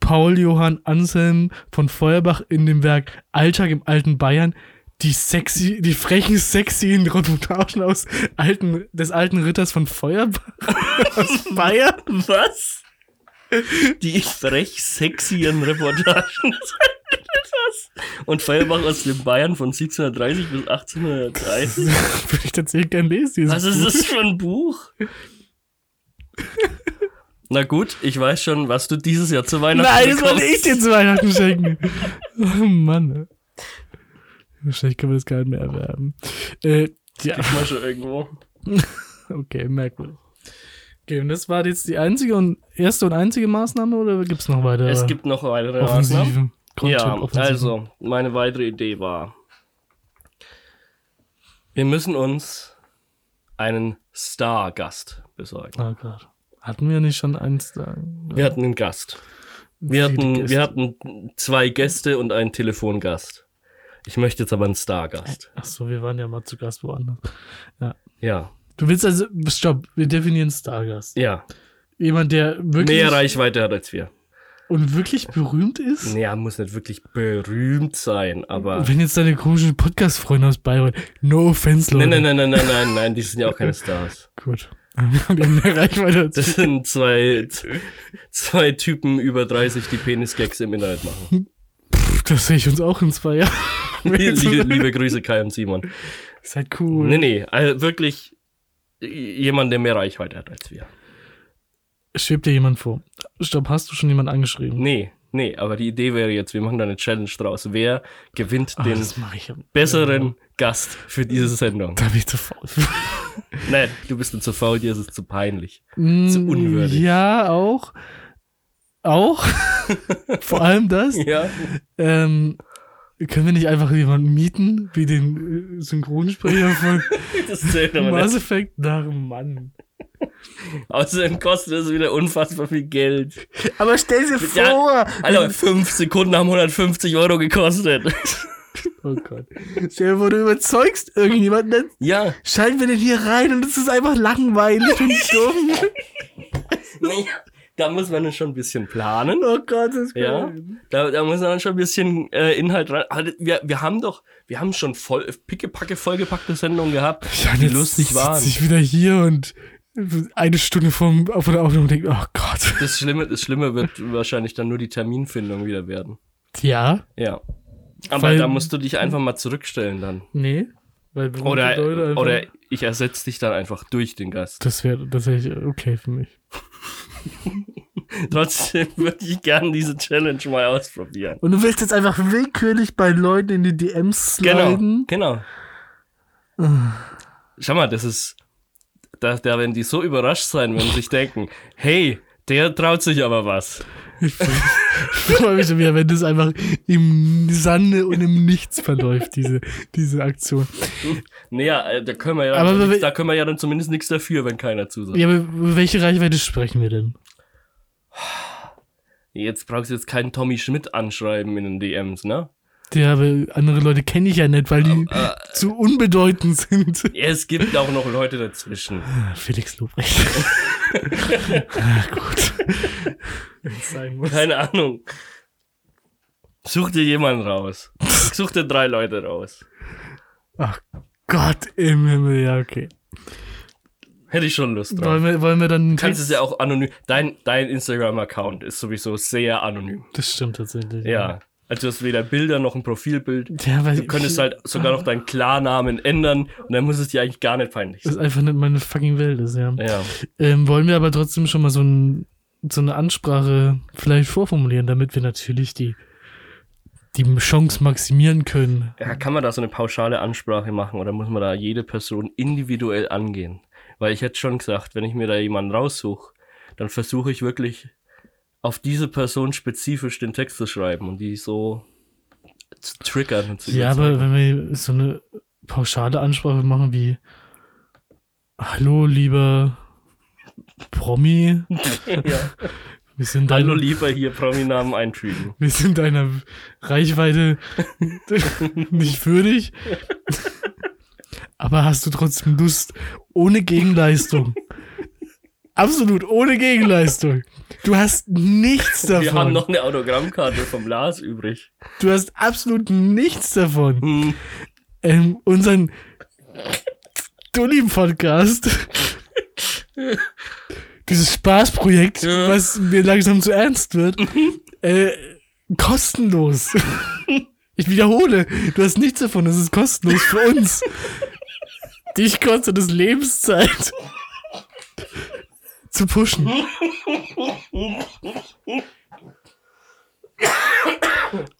[SPEAKER 1] Paul Johann Anselm von Feuerbach in dem Werk Alltag im alten Bayern. Die sexy, die frechen, sexyen Reportagen aus alten, des alten Ritters von Feuerbach *laughs* aus Bayern.
[SPEAKER 2] Was? Die frech sexyen Reportagen. Was? *laughs* Und Feuerbach aus dem Bayern von 1730 bis 1830. *laughs*
[SPEAKER 1] Würde ich tatsächlich gern lesen.
[SPEAKER 2] Was ist das für ein Buch? Na gut, ich weiß schon, was du dieses Jahr zu Weihnachten
[SPEAKER 1] Nein, das wollte ich dir zu Weihnachten schenken. Oh Mann. Wahrscheinlich können wir das gar nicht mehr erwerben. Äh, ja,
[SPEAKER 2] Kriegt man schon irgendwo. *laughs*
[SPEAKER 1] okay, merkwürdig. Okay, und das war jetzt die einzige und erste und einzige Maßnahme oder gibt es noch weitere
[SPEAKER 2] Es gibt noch weitere Maßnahmen. Ja, also, meine weitere Idee war, wir müssen uns einen Star-Gast besorgen.
[SPEAKER 1] Oh Gott. Hatten wir nicht schon eins da?
[SPEAKER 2] Wir hatten einen Gast. Wir hatten, wir hatten zwei Gäste und einen Telefongast. Ich möchte jetzt aber einen Stargast.
[SPEAKER 1] Ach so, wir waren ja mal zu Gast woanders.
[SPEAKER 2] Ja,
[SPEAKER 1] Du willst also, stopp, wir definieren Stargast.
[SPEAKER 2] ja.
[SPEAKER 1] Jemand, der wirklich
[SPEAKER 2] Mehr Reichweite hat als wir.
[SPEAKER 1] und wirklich berühmt ist?
[SPEAKER 2] Ja, muss nicht wirklich berühmt sein, aber.
[SPEAKER 1] Wenn jetzt deine komischen Podcast-Freunde aus Bayreuth, no offense, Leute.
[SPEAKER 2] Nein, nein, nein, nein, nein, nein, nein, die sind ja auch keine Stars. *laughs*
[SPEAKER 1] Gut. *laughs* Wir haben mehr Reichweite
[SPEAKER 2] Das sind zwei, zwei Typen über 30, die Penis-Gags im Internet machen.
[SPEAKER 1] Das sehe ich uns auch in zwei Jahren. *laughs*
[SPEAKER 2] liebe, liebe Grüße, Kai und Simon.
[SPEAKER 1] Ist halt cool.
[SPEAKER 2] Nee, nee, also wirklich jemand, der mehr Reichweite hat als wir.
[SPEAKER 1] Schwebt dir jemand vor? Stopp, hast du schon jemanden angeschrieben?
[SPEAKER 2] Nee, nee, aber die Idee wäre jetzt, wir machen da eine Challenge draus. Wer gewinnt
[SPEAKER 1] Ah,
[SPEAKER 2] den besseren Gast für diese Sendung?
[SPEAKER 1] Da bin ich zu faul. *laughs*
[SPEAKER 2] Nein, du bist mir zu faul, dir ist es zu peinlich.
[SPEAKER 1] Mm,
[SPEAKER 2] unwürdig.
[SPEAKER 1] Ja, auch. Auch. *laughs* Vor allem das.
[SPEAKER 2] Ja.
[SPEAKER 1] Ähm, können wir nicht einfach jemanden mieten, wie den äh, Synchronsprecher von *laughs*
[SPEAKER 2] Das
[SPEAKER 1] Mass. Effect? Na, Mann. *laughs*
[SPEAKER 2] Außerdem kostet es wieder unfassbar viel Geld.
[SPEAKER 1] Aber stell dir
[SPEAKER 2] Ja, Alter, fünf Sekunden haben 150 Euro gekostet. *laughs*
[SPEAKER 1] Oh Gott. Stell dir vor, du überzeugst irgendjemanden,
[SPEAKER 2] Ja.
[SPEAKER 1] schalten wir den hier rein und es ist einfach langweilig und *laughs* dumm.
[SPEAKER 2] Nee, da muss man dann schon ein bisschen planen.
[SPEAKER 1] Oh Gott, das ist
[SPEAKER 2] Ja,
[SPEAKER 1] geil.
[SPEAKER 2] da, da muss man dann schon ein bisschen äh, Inhalt rein. Wir, wir haben doch, wir haben schon voll, pickepacke vollgepackte Sendungen gehabt,
[SPEAKER 1] Ja,
[SPEAKER 2] die lustig waren.
[SPEAKER 1] ich wieder hier und eine Stunde vom, vor der Aufnahme denke, oh Gott.
[SPEAKER 2] Das Schlimme, das Schlimme wird wahrscheinlich dann nur die Terminfindung wieder werden.
[SPEAKER 1] Ja?
[SPEAKER 2] Ja. Aber
[SPEAKER 1] Weil-
[SPEAKER 2] da musst du dich einfach mal zurückstellen dann.
[SPEAKER 1] Nee. Weil
[SPEAKER 2] Oder,
[SPEAKER 1] einfach-
[SPEAKER 2] oder ich ersetze dich dann einfach durch den Gast.
[SPEAKER 1] Das wäre das wär okay für mich. *laughs*
[SPEAKER 2] Trotzdem würde ich gerne diese Challenge mal ausprobieren.
[SPEAKER 1] Und du willst jetzt einfach willkürlich bei Leuten in die DMs sliden?
[SPEAKER 2] Genau, genau. Schau mal, das ist, da, da werden die so überrascht sein, wenn sie sich denken, hey, der traut sich aber was.
[SPEAKER 1] Ich freue mich schon wieder, wenn das einfach im Sande und im Nichts verläuft, diese, diese Aktion.
[SPEAKER 2] Naja, äh, da können wir ja,
[SPEAKER 1] Aber
[SPEAKER 2] nichts- da können wir ja dann zumindest nichts dafür, wenn keiner zusagt.
[SPEAKER 1] Ja, aber über welche Reichweite sprechen wir denn?
[SPEAKER 2] Jetzt brauchst du jetzt keinen Tommy Schmidt anschreiben in den DMs, ne?
[SPEAKER 1] Ja, aber andere Leute kenne ich ja nicht, weil die
[SPEAKER 2] äh,
[SPEAKER 1] zu unbedeutend sind.
[SPEAKER 2] Ja, es gibt auch noch Leute dazwischen.
[SPEAKER 1] Felix Lobrecht. *laughs* ah, gut. Wenn's sein muss.
[SPEAKER 2] Keine Ahnung. Such dir jemanden raus. Such dir drei Leute raus.
[SPEAKER 1] Ach Gott im Himmel, ja, okay.
[SPEAKER 2] Hätte ich schon Lust drauf.
[SPEAKER 1] Wollen wir, wollen wir dann
[SPEAKER 2] kannst es ja auch anonym. Dein, dein Instagram-Account ist sowieso sehr anonym.
[SPEAKER 1] Das stimmt tatsächlich.
[SPEAKER 2] Ja. Also du hast weder Bilder noch ein Profilbild.
[SPEAKER 1] Ja,
[SPEAKER 2] Du könntest halt sogar noch deinen Klarnamen ändern und dann muss es dir eigentlich gar nicht peinlich
[SPEAKER 1] das
[SPEAKER 2] sein.
[SPEAKER 1] einfach nicht meine fucking Welt ist, ja.
[SPEAKER 2] Ja.
[SPEAKER 1] Ähm, wollen wir aber trotzdem schon mal so, ein, so eine Ansprache vielleicht vorformulieren, damit wir natürlich die, die Chance maximieren können.
[SPEAKER 2] ja. Kann man da so eine pauschale Ansprache machen oder muss man da jede Person individuell angehen? Weil ich hätte schon gesagt, wenn ich mir da jemanden raussuche, dann versuche ich wirklich auf diese Person spezifisch den Text zu schreiben und die so zu triggern. Und zu
[SPEAKER 1] Ja, aber wenn wir so eine pauschale Ansprache machen wie Hallo, lieber Promi, *laughs*
[SPEAKER 2] ja. *laughs*
[SPEAKER 1] wir sind,
[SPEAKER 2] Hallo lieber hier Prominamen einfügen. *laughs*
[SPEAKER 1] wir sind deiner Reichweite nicht würdig, aber hast du trotzdem Lust ohne Gegenleistung? Absolut ohne Gegenleistung. Du hast nichts davon.
[SPEAKER 2] Wir haben noch eine Autogrammkarte vom Lars übrig.
[SPEAKER 1] Du hast absolut nichts davon.
[SPEAKER 2] Hm.
[SPEAKER 1] Ähm, unseren Dulli-Podcast, dieses Spaßprojekt,
[SPEAKER 2] Ja.
[SPEAKER 1] was mir langsam zu ernst wird, *laughs* äh, kostenlos. Ich wiederhole, du hast nichts davon, es ist kostenlos für uns. *laughs* Dich kostet es Lebenszeit zu pushen.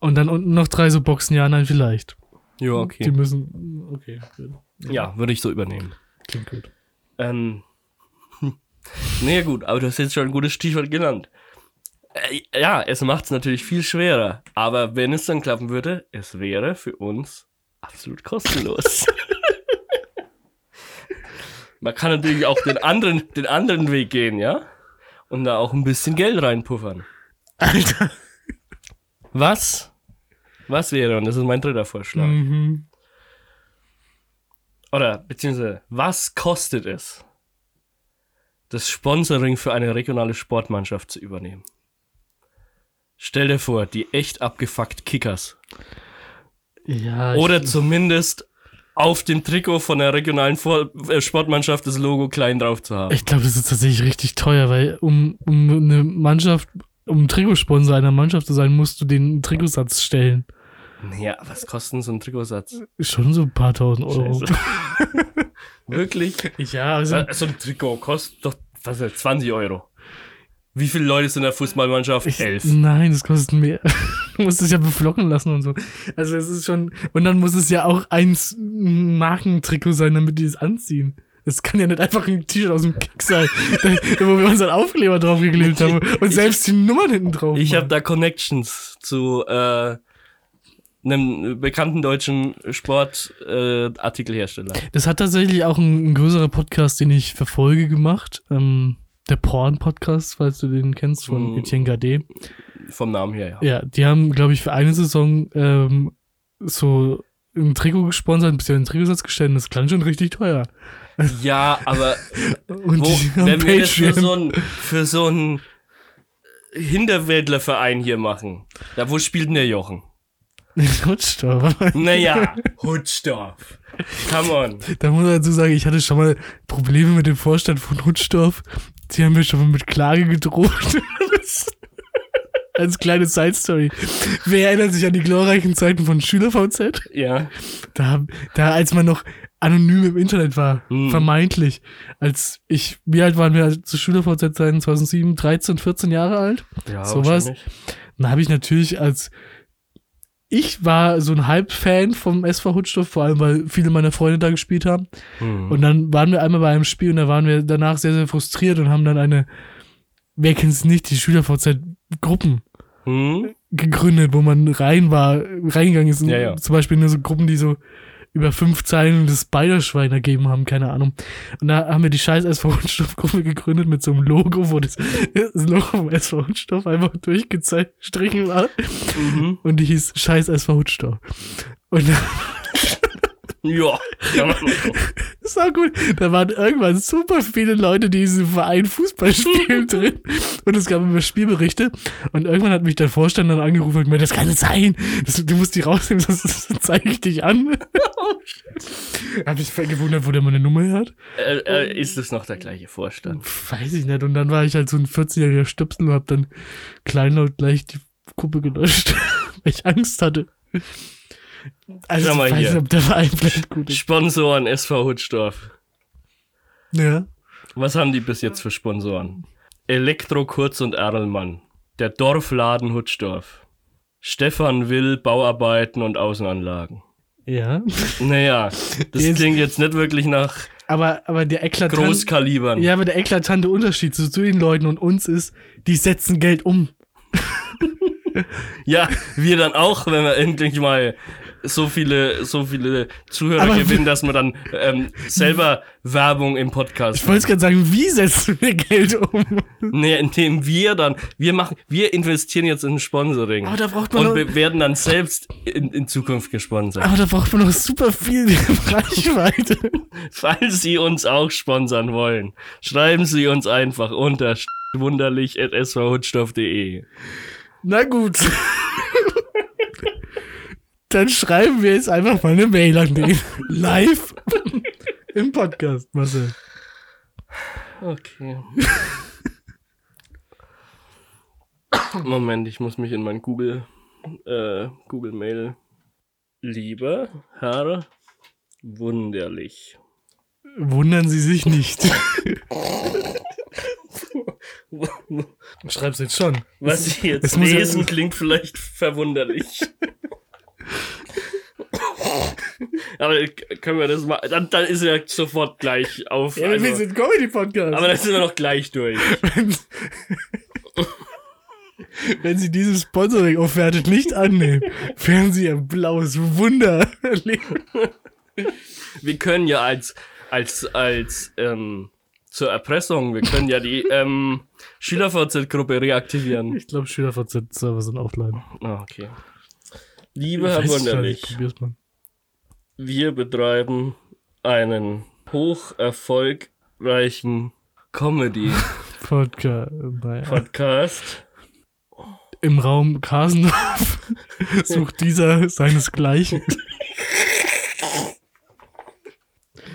[SPEAKER 1] Und dann unten noch drei so Boxen, ja, nein, vielleicht.
[SPEAKER 2] Ja,
[SPEAKER 1] Die
[SPEAKER 2] okay.
[SPEAKER 1] müssen. Okay, gut.
[SPEAKER 2] Ja, würde ich so übernehmen.
[SPEAKER 1] Klingt gut.
[SPEAKER 2] Ähm. *laughs* Naja, gut, aber du hast jetzt schon ein gutes Stichwort genannt. Äh, ja, es macht es natürlich viel schwerer. Aber wenn es dann klappen würde, es wäre für uns absolut kostenlos. *laughs* Man kann natürlich auch den anderen, den anderen Weg gehen, ja? Und da auch ein bisschen Geld reinpuffern.
[SPEAKER 1] Alter.
[SPEAKER 2] Was? Was wäre, und das ist mein dritter Vorschlag.
[SPEAKER 1] Mhm.
[SPEAKER 2] Oder beziehungsweise, was kostet es, das Sponsoring für eine regionale Sportmannschaft zu übernehmen? Stell dir vor, die echt abgefuckt Kickers.
[SPEAKER 1] Ja,
[SPEAKER 2] Oder
[SPEAKER 1] ich,
[SPEAKER 2] zumindest auf dem Trikot von der regionalen Vor äh, Sportmannschaft das Logo klein drauf zu haben.
[SPEAKER 1] Ich glaube, das ist tatsächlich richtig teuer, weil um, um eine Mannschaft, um Trikotsponsor einer Mannschaft zu sein, musst du den Trikotsatz stellen.
[SPEAKER 2] Ja, was kostet denn so ein Trikotsatz?
[SPEAKER 1] Schon so ein paar tausend Euro. *laughs*
[SPEAKER 2] Wirklich?
[SPEAKER 1] Ja, also,
[SPEAKER 2] Äh, So ein Trikot kostet doch was ist das, 20 Euro. Wie viele Leute sind in der Fußballmannschaft?
[SPEAKER 1] ich,
[SPEAKER 2] Elf.
[SPEAKER 1] nein, das kostet mehr. *laughs* du musst es ja beflocken lassen und so. Also es ist schon, und dann muss es ja auch ein S- Markentrikot sein, damit die es anziehen. Es kann ja nicht einfach ein T-Shirt aus dem Kick sein, *laughs* wo wir unseren Aufkleber draufgeklebt haben *laughs* und selbst die Nummern hinten drauf.
[SPEAKER 2] Ich habe da Connections zu äh, einem bekannten deutschen Sportartikelhersteller. Äh.
[SPEAKER 1] Das hat tatsächlich auch ein, ein größerer Podcast, den ich verfolge, gemacht. Ähm, der Porn-Podcast, falls du den kennst, von
[SPEAKER 2] Mm.
[SPEAKER 1] Etienne Gade.
[SPEAKER 2] Vom Namen her, ja.
[SPEAKER 1] Ja, die haben, glaube ich, für eine Saison ähm, so ein Trikot gesponsert, ein bisschen einen Trikotsatz gestellt und das klang schon richtig teuer.
[SPEAKER 2] Ja, aber *laughs*
[SPEAKER 1] Und
[SPEAKER 2] wo, wenn wir das für so ein, für so ein Hinterwäldlerverein hier machen, da wo spielt denn der Jochen? *laughs*
[SPEAKER 1] Rutschdorf.
[SPEAKER 2] Naja, *laughs* Hutzdorf. Come on.
[SPEAKER 1] Da muss man dazu sagen, ich hatte schon mal Probleme mit dem Vorstand von Rutschdorf. Die haben mir schon mal mit Klage gedroht. *laughs* Als kleine Side-Story. Wer erinnert sich an die glorreichen Zeiten von SchülerVZ?
[SPEAKER 2] Ja.
[SPEAKER 1] Da, da als man noch anonym im Internet war,
[SPEAKER 2] Hm.
[SPEAKER 1] vermeintlich. Als ich, wie alt waren wir zu SchülerVZ-Zeiten? 2007, 13, 14 Jahre alt?
[SPEAKER 2] ja
[SPEAKER 1] Sowas. Dann habe ich natürlich als ich war so ein Halbfan vom SV Hutstoff, vor allem weil viele meiner Freunde da gespielt haben.
[SPEAKER 2] Hm.
[SPEAKER 1] Und dann waren wir einmal bei einem Spiel und da waren wir danach sehr, sehr frustriert und haben dann eine, wer kennt es nicht, die SchülerVZ-Gruppen
[SPEAKER 2] Hm?
[SPEAKER 1] gegründet, wo man rein war, reingegangen ist.
[SPEAKER 2] Ja, ja.
[SPEAKER 1] Zum Beispiel nur so Gruppen, die so über fünf Zeilen das Spiderschwein ergeben haben, keine Ahnung. Und da haben wir die scheiß SV Stoffgruppe gegründet mit so einem Logo, wo das, das Logo vom SV Stoff einfach durchgestrichen war.
[SPEAKER 2] Mhm.
[SPEAKER 1] Und die hieß scheiß SV Hutstoff. Und
[SPEAKER 2] Ja. Ja.
[SPEAKER 1] das *laughs* war gut. Da waren irgendwann super viele Leute, die in diesem Verein Fußball spielen *laughs* drin. Und es gab immer Spielberichte. Und irgendwann hat mich der Vorstand dann angerufen und gemeint, das kann nicht sein. Das, du musst die rausnehmen, *laughs* sonst zeige ich dich an. Hab ich voll gewundert, wo der meine Nummer hat.
[SPEAKER 2] äh, äh, ist es noch der gleiche Vorstand?
[SPEAKER 1] Weiß ich nicht. Und dann war ich halt so ein 14-jähriger Stöpsel und hab dann kleinlaut gleich die Gruppe gelöscht, weil ich Angst hatte. Also
[SPEAKER 2] Schau mal
[SPEAKER 1] ich weiß
[SPEAKER 2] hier.
[SPEAKER 1] nicht, ob der Verein vielleicht gut ist.
[SPEAKER 2] Sponsoren SV Hutzdorf.
[SPEAKER 1] Ja.
[SPEAKER 2] Was haben die bis jetzt für Sponsoren? Elektro Kurz und Erlmann. Der Dorfladen Hutzdorf. Stefan Will Bauarbeiten und Außenanlagen.
[SPEAKER 1] Ja.
[SPEAKER 2] Naja, das
[SPEAKER 1] Jetzt-
[SPEAKER 2] klingt jetzt nicht wirklich nach
[SPEAKER 1] Aber, aber der eklatante,
[SPEAKER 2] Großkalibern.
[SPEAKER 1] ja, aber der eklatante Unterschied zu, zu den Leuten und uns ist, die setzen Geld um.
[SPEAKER 2] Ja, wir dann auch, wenn wir endlich mal so viele, so viele Zuhörer
[SPEAKER 1] Aber-
[SPEAKER 2] gewinnen, dass wir dann ähm, selber Werbung im Podcast
[SPEAKER 1] Ich wollte gerade sagen, wie setzen wir Geld um?
[SPEAKER 2] Nee, indem wir dann, wir machen, wir investieren jetzt in Sponsoring.
[SPEAKER 1] Aber da braucht man
[SPEAKER 2] und
[SPEAKER 1] noch-
[SPEAKER 2] wir werden dann selbst in, in Zukunft gesponsert.
[SPEAKER 1] Aber da braucht man noch super viel Reichweite.
[SPEAKER 2] Falls Sie uns auch sponsern wollen, schreiben Sie uns einfach unter wunderlich.svhutstoff.de.
[SPEAKER 1] Na gut. Dann schreiben wir jetzt einfach mal eine Mail an den. *laughs* Live im Podcast, Marcel.
[SPEAKER 2] Okay. Moment, ich muss mich in mein Google, äh, Google Mail. Lieber Herr Wunderlich.
[SPEAKER 1] Wundern Sie sich nicht. *laughs* Schreib's jetzt schon.
[SPEAKER 2] Was ich jetzt
[SPEAKER 1] es
[SPEAKER 2] lesen, klingt vielleicht verwunderlich. *laughs* Aber können wir das mal. Dann, dann ist er sofort gleich auf.
[SPEAKER 1] Ja,
[SPEAKER 2] also,
[SPEAKER 1] wir sind Comedy-Podcast.
[SPEAKER 2] aber dann sind wir noch gleich durch.
[SPEAKER 1] wenn, wenn Sie diese Sponsoring-Offerte nicht annehmen, werden Sie ein blaues Wunder erleben.
[SPEAKER 2] Wir können ja als, als, als, ähm, zur Erpressung, wir können ja die ähm, SchülerVZ-Gruppe reaktivieren.
[SPEAKER 1] Ich glaube, SchülerVZ-Server sind offline.
[SPEAKER 2] Ah, okay. Liebe Herr Wunderlich, wir betreiben einen hoch erfolgreichen Comedy-Podcast. *laughs*
[SPEAKER 1] Podcast. Naja. Im Raum Kasendorf *laughs* sucht dieser seinesgleichen. *laughs*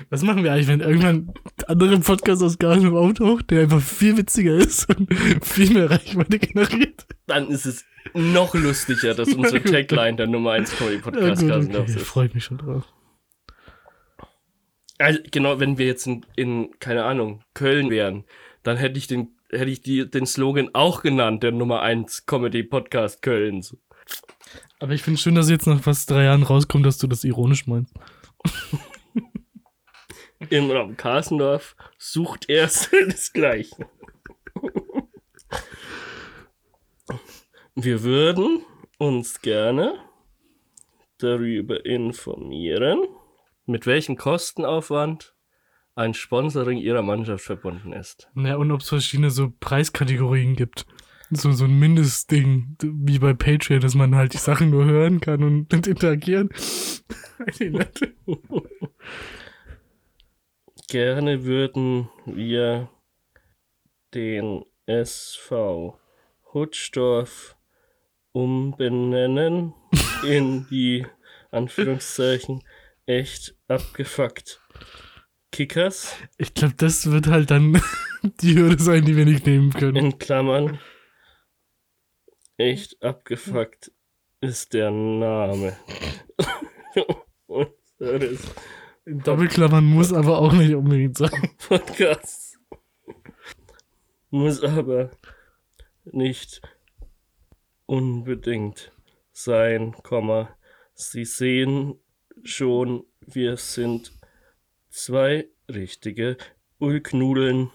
[SPEAKER 1] Was machen wir eigentlich, wenn irgendwann ein anderer Podcast aus Garten auftaucht, der einfach viel witziger ist und viel mehr Reichweite generiert?
[SPEAKER 2] Dann ist es noch lustiger, dass *laughs* unsere Tagline der Nummer 1 Comedy
[SPEAKER 1] Ja,
[SPEAKER 2] Podcast
[SPEAKER 1] gut,
[SPEAKER 2] Gasendorf
[SPEAKER 1] okay.
[SPEAKER 2] ist.
[SPEAKER 1] Freut mich schon drauf.
[SPEAKER 2] Also, genau, wenn wir jetzt in, in, keine Ahnung, Köln wären, dann hätte ich den, hätte ich die, den Slogan auch genannt, der Nummer 1 Comedy Podcast Kölns.
[SPEAKER 1] Aber ich finde schön, dass jetzt nach fast drei Jahren rauskommt, dass du das ironisch meinst. *laughs*
[SPEAKER 2] Im Raum Karsendorf sucht er *laughs* seinesgleichen. Wir würden uns gerne darüber informieren, mit welchem Kostenaufwand ein Sponsoring ihrer Mannschaft verbunden ist.
[SPEAKER 1] Ja, und ob es verschiedene so Preiskategorien gibt. So, so ein Mindestding, wie bei Patreon, dass man halt die Sachen nur hören kann und, und *laughs* interagieren. *laughs*
[SPEAKER 2] Gerne würden wir den SV Hutschdorf umbenennen *laughs* in die Anführungszeichen echt abgefuckt Kickers
[SPEAKER 1] Ich glaube, das wird halt dann *laughs* die Hürde sein, die wir nicht nehmen können.
[SPEAKER 2] in Klammern. Echt abgefuckt ist der Name. *laughs* Unseres
[SPEAKER 1] Doppelklammern muss aber auch nicht unbedingt sein. *laughs*
[SPEAKER 2] Podcast. Muss aber nicht unbedingt sein, Komma. Sie sehen schon, wir sind zwei richtige Ulknudeln.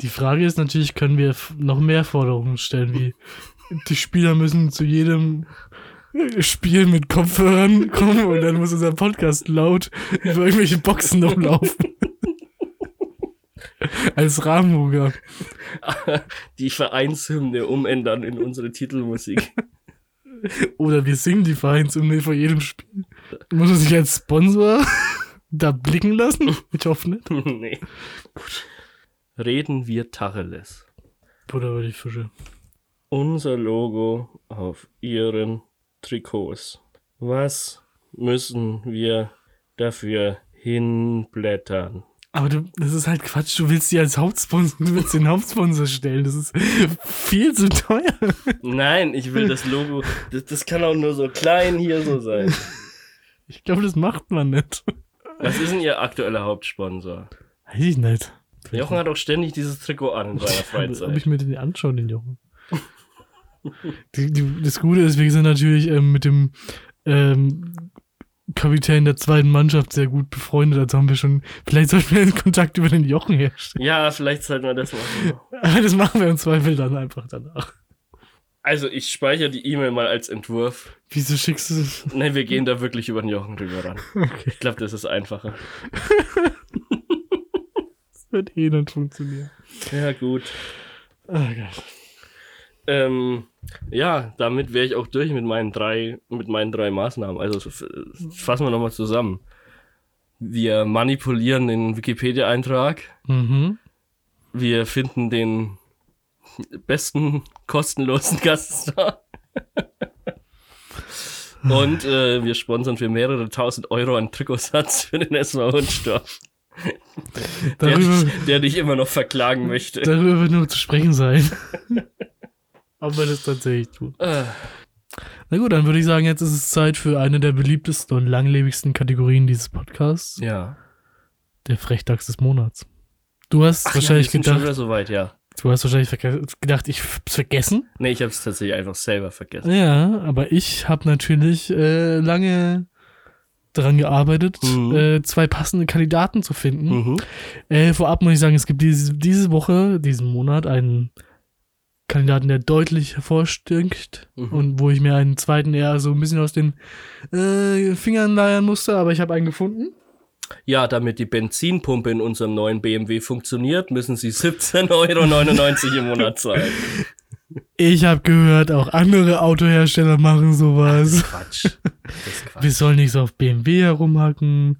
[SPEAKER 1] Die Frage ist natürlich, können wir noch mehr Forderungen stellen, wie die Spieler müssen zu jedem Spiel mit Kopfhörern kommen und dann muss unser Podcast laut über irgendwelche Boxen noch laufen. *laughs* Als Rahmenprogramm. *laughs*
[SPEAKER 2] Die Vereinshymne umändern in unsere Titelmusik. *laughs*
[SPEAKER 1] Oder wir singen die Vereinshymne vor jedem Spiel. Muss man sich als Sponsor da blicken lassen? Ich hoffe nicht.
[SPEAKER 2] nee. Reden wir Tacheles.
[SPEAKER 1] Butter über die Fische.
[SPEAKER 2] unser Logo auf ihren Trikots. Was müssen wir dafür hinblättern?
[SPEAKER 1] Aber du, das ist halt Quatsch. Du willst die als Hauptsponsor, du willst den Hauptsponsor stellen. Das ist viel zu teuer.
[SPEAKER 2] Nein, ich will das Logo. Das, das kann auch nur so klein hier so sein.
[SPEAKER 1] Ich glaube, das macht man nicht.
[SPEAKER 2] Was ist denn Ihr aktueller Hauptsponsor?
[SPEAKER 1] Weiß ich nicht.
[SPEAKER 2] Jochen hat auch ständig dieses Trikot an in seiner *laughs*
[SPEAKER 1] Ob ich
[SPEAKER 2] Freizeit.
[SPEAKER 1] mir den anschaue, den Jochen. Die, die, das Gute ist, wir sind natürlich ähm, mit dem ähm, Kapitän der zweiten Mannschaft sehr gut befreundet. Also haben wir schon, vielleicht sollten wir den Kontakt über den Jochen herstellen.
[SPEAKER 2] Ja, vielleicht sollten wir das machen. *laughs*
[SPEAKER 1] Aber das machen wir im Zweifel dann einfach danach.
[SPEAKER 2] Also, ich speichere die E-Mail mal als Entwurf.
[SPEAKER 1] Wieso schickst du das?
[SPEAKER 2] Nein, wir gehen da wirklich über den Jochen drüber ran. *laughs*
[SPEAKER 1] Okay,
[SPEAKER 2] Ich glaube, das ist einfacher. *laughs*
[SPEAKER 1] das wird eh nicht funktionieren.
[SPEAKER 2] Ja, gut.
[SPEAKER 1] Ah, Gott.
[SPEAKER 2] Ähm, ja, damit wäre ich auch durch mit meinen drei, mit meinen drei Maßnahmen. Also fassen wir nochmal zusammen. Wir manipulieren den Wikipedia-Eintrag.
[SPEAKER 1] Mhm.
[SPEAKER 2] Wir finden den besten kostenlosen Gaststar. *laughs* Und äh, wir sponsern für mehrere tausend Euro einen Trikotsatz für den SV Hundstorf, der,
[SPEAKER 1] Darüber,
[SPEAKER 2] dich- der dich immer noch verklagen möchte.
[SPEAKER 1] darüber wird nur zu sprechen sein. *laughs* Ob wir das tatsächlich tun.
[SPEAKER 2] Äh,
[SPEAKER 1] Na gut, dann würde ich sagen, jetzt ist es Zeit für eine der beliebtesten und langlebigsten Kategorien dieses Podcasts.
[SPEAKER 2] ja.
[SPEAKER 1] Der Frechdachs des Monats. Du hast
[SPEAKER 2] Ach
[SPEAKER 1] wahrscheinlich
[SPEAKER 2] ja, schon
[SPEAKER 1] gedacht,
[SPEAKER 2] wieder so weit, ja.
[SPEAKER 1] du hast wahrscheinlich gedacht, ich hab's vergessen.
[SPEAKER 2] Nee, ich habe es tatsächlich einfach selber vergessen.
[SPEAKER 1] Ja, aber ich habe natürlich äh, lange daran gearbeitet,
[SPEAKER 2] Mhm.
[SPEAKER 1] äh, zwei passende Kandidaten zu finden.
[SPEAKER 2] Mhm.
[SPEAKER 1] Äh, vorab muss ich sagen, es gibt diese, diese Woche, diesen Monat, einen Kandidaten, der deutlich hervorstinkt
[SPEAKER 2] Mhm.
[SPEAKER 1] und wo ich mir einen zweiten eher so ein bisschen aus den äh, Fingern leiern musste, aber ich habe einen gefunden.
[SPEAKER 2] Ja, damit die Benzinpumpe in unserem neuen BMW funktioniert, müssen Sie 17,99 Euro im Monat zahlen.
[SPEAKER 1] Ich habe gehört, auch andere Autohersteller machen sowas.
[SPEAKER 2] Quatsch. Das ist Quatsch.
[SPEAKER 1] Wir sollen nicht so auf BMW herumhacken.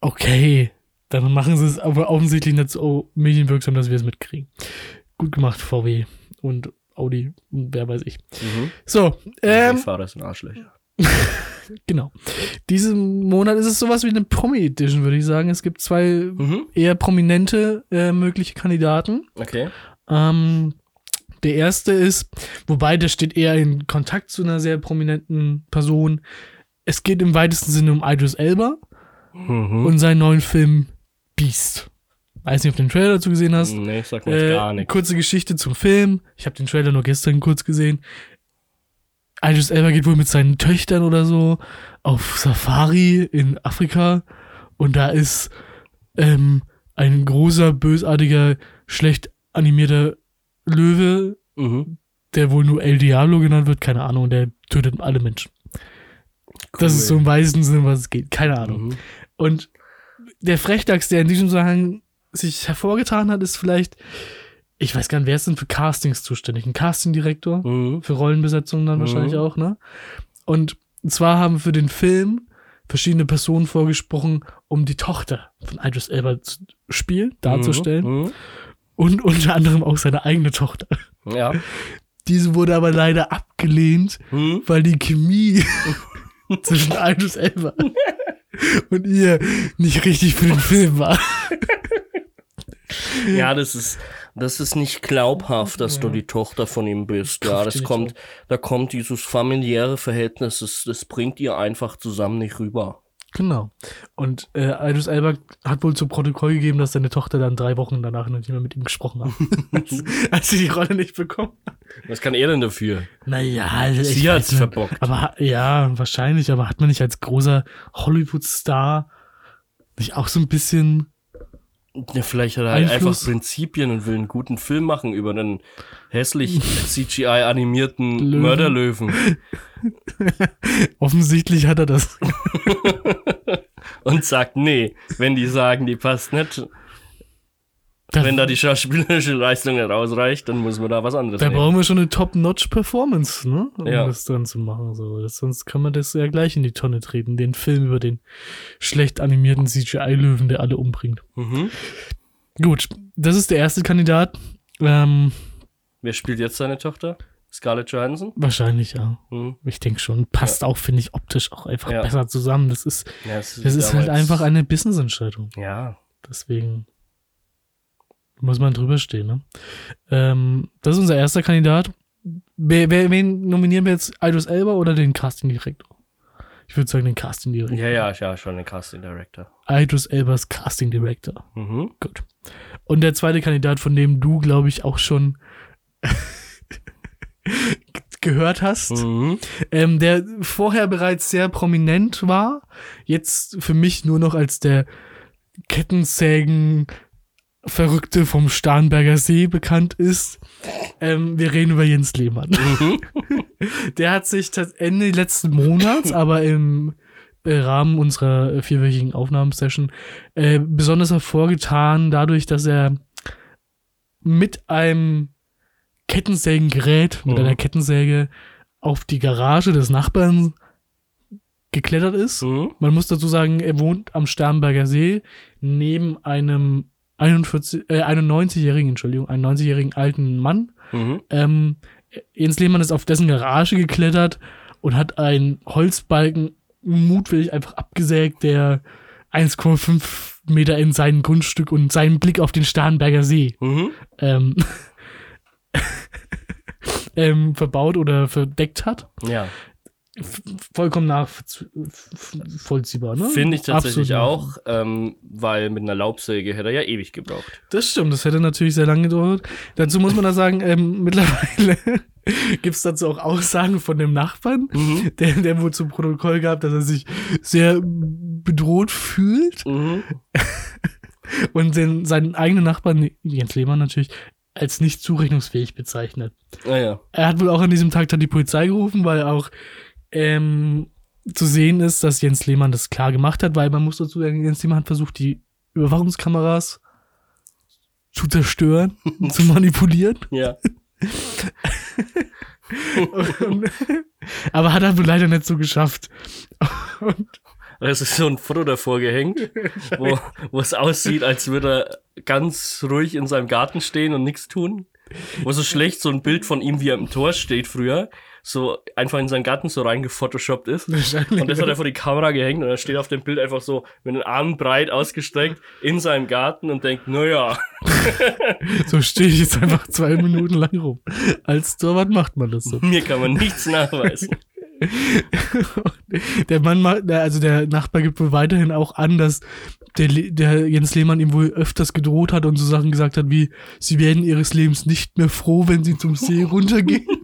[SPEAKER 1] Okay, dann machen sie es aber offensichtlich nicht so medienwirksam, dass wir es mitkriegen. Gut gemacht, VW und Audi und wer weiß ich.
[SPEAKER 2] Mhm.
[SPEAKER 1] So,
[SPEAKER 2] Ähm, Fahrer sind Arschlöcher. *laughs*
[SPEAKER 1] Genau. Diesen Monat ist es sowas wie eine Promi-Edition, würde ich sagen. Es gibt zwei
[SPEAKER 2] Mhm.
[SPEAKER 1] eher prominente äh, mögliche Kandidaten.
[SPEAKER 2] Okay.
[SPEAKER 1] Ähm, der erste ist, wobei der steht eher in Kontakt zu einer sehr prominenten Person. Es geht im weitesten Sinne um Idris Elba
[SPEAKER 2] Mhm.
[SPEAKER 1] und seinen neuen Film Beast. Weiß nicht, ob du den Trailer dazu gesehen hast.
[SPEAKER 2] Nee, sagt mir
[SPEAKER 1] Äh,
[SPEAKER 2] gar nichts.
[SPEAKER 1] Kurze Geschichte zum Film. Ich habe den Trailer nur gestern kurz gesehen. Idris Elba geht wohl mit seinen Töchtern oder so auf Safari in Afrika und da ist ähm, ein großer, bösartiger, schlecht animierter Löwe,
[SPEAKER 2] Mhm.
[SPEAKER 1] der wohl nur El Diablo genannt wird, keine Ahnung, der tötet alle Menschen. Das ist so im weitesten Sinne, was es geht, keine Ahnung.
[SPEAKER 2] Mhm.
[SPEAKER 1] Und der Frechdachs, der in diesem Zusammenhang sich hervorgetan hat, ist vielleicht, ich weiß gar nicht, wer ist denn für Castings zuständig? Ein Castingdirektor?
[SPEAKER 2] Mhm.
[SPEAKER 1] Für Rollenbesetzungen dann
[SPEAKER 2] Mhm.
[SPEAKER 1] wahrscheinlich auch, ne? Und zwar haben für den Film verschiedene Personen vorgesprochen, um die Tochter von Idris Elba zu spielen, darzustellen.
[SPEAKER 2] Mhm.
[SPEAKER 1] Und unter anderem auch seine eigene Tochter.
[SPEAKER 2] Mhm. Ja.
[SPEAKER 1] Diese wurde aber leider abgelehnt,
[SPEAKER 2] Mhm.
[SPEAKER 1] weil die Chemie *laughs* zwischen Idris Elba *laughs* und ihr nicht richtig für den Film war. *laughs* *laughs*
[SPEAKER 2] Ja, das ist, das ist nicht glaubhaft, dass du die Tochter von ihm bist. Ja, das kommt, da kommt dieses familiäre Verhältnis, das, das bringt ihr einfach zusammen nicht rüber.
[SPEAKER 1] Genau. Und äh, Idris Elba hat wohl zu Protokoll gegeben, dass seine Tochter dann drei Wochen danach noch nicht mehr mit ihm gesprochen hat. *laughs* als, sie die Rolle nicht bekommen hat.
[SPEAKER 2] Was kann er denn dafür?
[SPEAKER 1] Naja, also ich
[SPEAKER 2] Sie hat's
[SPEAKER 1] nicht.
[SPEAKER 2] verbockt.
[SPEAKER 1] Aber ja, wahrscheinlich, aber hat man nicht als großer Hollywood-Star nicht auch so ein bisschen.
[SPEAKER 2] Ja, vielleicht hat er halt
[SPEAKER 1] Einfluss?
[SPEAKER 2] einfach Prinzipien und will einen guten Film machen über einen hässlich CGI-animierten
[SPEAKER 1] Löwen.
[SPEAKER 2] Mörderlöwen. *laughs*
[SPEAKER 1] Offensichtlich hat er das. *laughs*
[SPEAKER 2] Und sagt, nee, wenn die sagen, die passt nicht, wenn da die schauspielerische Leistung nicht ausreicht, dann muss man da was anderes
[SPEAKER 1] Da
[SPEAKER 2] nehmen.
[SPEAKER 1] brauchen wir schon eine Top-Notch-Performance, ne? Um
[SPEAKER 2] Ja.
[SPEAKER 1] das dann zu machen. So. Das, sonst kann man das ja gleich in die Tonne treten. Den Film über den schlecht animierten CGI-Löwen, der alle umbringt.
[SPEAKER 2] Mhm.
[SPEAKER 1] Gut, das ist der erste Kandidat. Ähm,
[SPEAKER 2] Wer spielt jetzt seine Tochter? Scarlett Johansson?
[SPEAKER 1] wahrscheinlich, ja.
[SPEAKER 2] Mhm.
[SPEAKER 1] Ich denke schon. Passt auch, finde ich, optisch auch einfach
[SPEAKER 2] Ja.
[SPEAKER 1] besser zusammen. Das ist,
[SPEAKER 2] Ja,
[SPEAKER 1] das ist halt einfach eine Business-Entscheidung.
[SPEAKER 2] Ja.
[SPEAKER 1] Deswegen muss man drüber stehen. Ne? Ähm, das ist unser erster Kandidat. Wer, wer, wen nominieren wir jetzt? Idris Elba oder den Casting-Direktor? Ich würde sagen den Casting-Direktor.
[SPEAKER 2] Ja, ja, ja, schon ein Casting Director.
[SPEAKER 1] Idris Elbas Casting-Director.
[SPEAKER 2] Mhm.
[SPEAKER 1] Gut. Und der zweite Kandidat, von dem du, glaube ich, auch schon *laughs* gehört hast,
[SPEAKER 2] Mhm.
[SPEAKER 1] ähm, der vorher bereits sehr prominent war, jetzt für mich nur noch als der Kettensägen Verrückte vom Starnberger See bekannt ist. Ähm, wir reden über Jens Lehmann.
[SPEAKER 2] Mhm. *laughs*
[SPEAKER 1] Der hat sich tats- Ende letzten Monats, aber im äh, Rahmen unserer äh, vierwöchigen Aufnahmesession äh, besonders hervorgetan, dadurch, dass er mit einem Kettensägengerät, mit
[SPEAKER 2] Mhm.
[SPEAKER 1] einer Kettensäge auf die Garage des Nachbarn geklettert ist.
[SPEAKER 2] Mhm.
[SPEAKER 1] Man muss dazu sagen, er wohnt am Starnberger See neben einem 41, äh, 91-jährigen, Entschuldigung, 91-jährigen alten Mann.
[SPEAKER 2] Mhm.
[SPEAKER 1] Ähm, Jens Lehmann ist auf dessen Garage geklettert und hat einen Holzbalken mutwillig einfach abgesägt, der 1,5 Meter in sein Grundstück und seinen Blick auf den Starnberger See
[SPEAKER 2] Mhm.
[SPEAKER 1] ähm, *laughs* ähm, verbaut oder verdeckt hat.
[SPEAKER 2] Ja.
[SPEAKER 1] Vollkommen nachvollziehbar, ne?
[SPEAKER 2] Finde ich tatsächlich
[SPEAKER 1] Absolut.
[SPEAKER 2] auch, ähm, weil mit einer Laubsäge hätte er ja ewig gebraucht.
[SPEAKER 1] Das stimmt, das hätte natürlich sehr lange gedauert. Dazu muss man da sagen, ähm, *laughs* mittlerweile gibt es dazu auch Aussagen von dem Nachbarn,
[SPEAKER 2] Mhm.
[SPEAKER 1] der, der wohl zum Protokoll gab, dass er sich sehr bedroht fühlt
[SPEAKER 2] Mhm. *laughs*
[SPEAKER 1] und den, seinen eigenen Nachbarn, Jens Lehmann natürlich, als nicht zurechnungsfähig bezeichnet.
[SPEAKER 2] Naja.
[SPEAKER 1] Er hat wohl auch an diesem Tag dann die Polizei gerufen, weil auch ähm, zu sehen ist, dass Jens Lehmann das klar gemacht hat, weil man muss dazu sagen, Jens Lehmann hat versucht, die Überwachungskameras zu zerstören, *laughs* zu manipulieren.
[SPEAKER 2] Ja.
[SPEAKER 1] Und, *laughs* aber hat er leider nicht so geschafft. Und
[SPEAKER 2] Es ist so ein Foto davor gehängt, *laughs* wo, wo es aussieht, als würde er ganz ruhig in seinem Garten stehen und nichts tun. Wo so schlecht so ein Bild von ihm, wie er im Tor steht früher, so einfach in seinen Garten so reingefotoshoppt ist.
[SPEAKER 1] Wahrscheinlich.
[SPEAKER 2] Und das hat er vor die Kamera gehängt und er steht auf dem Bild einfach so mit den Armen breit ausgestreckt in seinem Garten und denkt, naja, *laughs*
[SPEAKER 1] So stehe ich jetzt einfach zwei Minuten lang rum. Als Torwart macht man das so.
[SPEAKER 2] mir kann man nichts nachweisen. *laughs*
[SPEAKER 1] der Mann macht, also der Nachbar gibt wohl weiterhin auch an, dass der, der Jens Lehmann ihm wohl öfters gedroht hat und so Sachen gesagt hat wie, sie werden ihres Lebens nicht mehr froh, wenn sie zum See runtergehen. *laughs*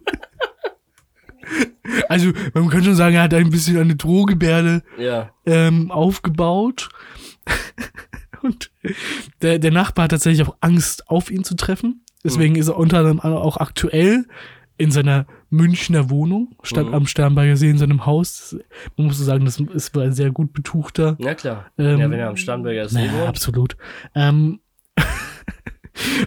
[SPEAKER 1] also man könnte schon sagen, er hat ein bisschen eine Drohgebärde
[SPEAKER 2] Ja.
[SPEAKER 1] ähm, aufgebaut. *laughs* Und der, der Nachbar hat tatsächlich auch Angst, auf ihn zu treffen. Deswegen ist er unter anderem auch aktuell in seiner Münchner Wohnung, statt
[SPEAKER 2] Mhm.
[SPEAKER 1] am Sternberger See in seinem Haus. Man muss so sagen, das ist ein sehr gut betuchter.
[SPEAKER 2] Ja, klar.
[SPEAKER 1] Ähm,
[SPEAKER 2] ja, wenn er am Starnberger See
[SPEAKER 1] Naja,
[SPEAKER 2] wohnt.
[SPEAKER 1] absolut. Ähm,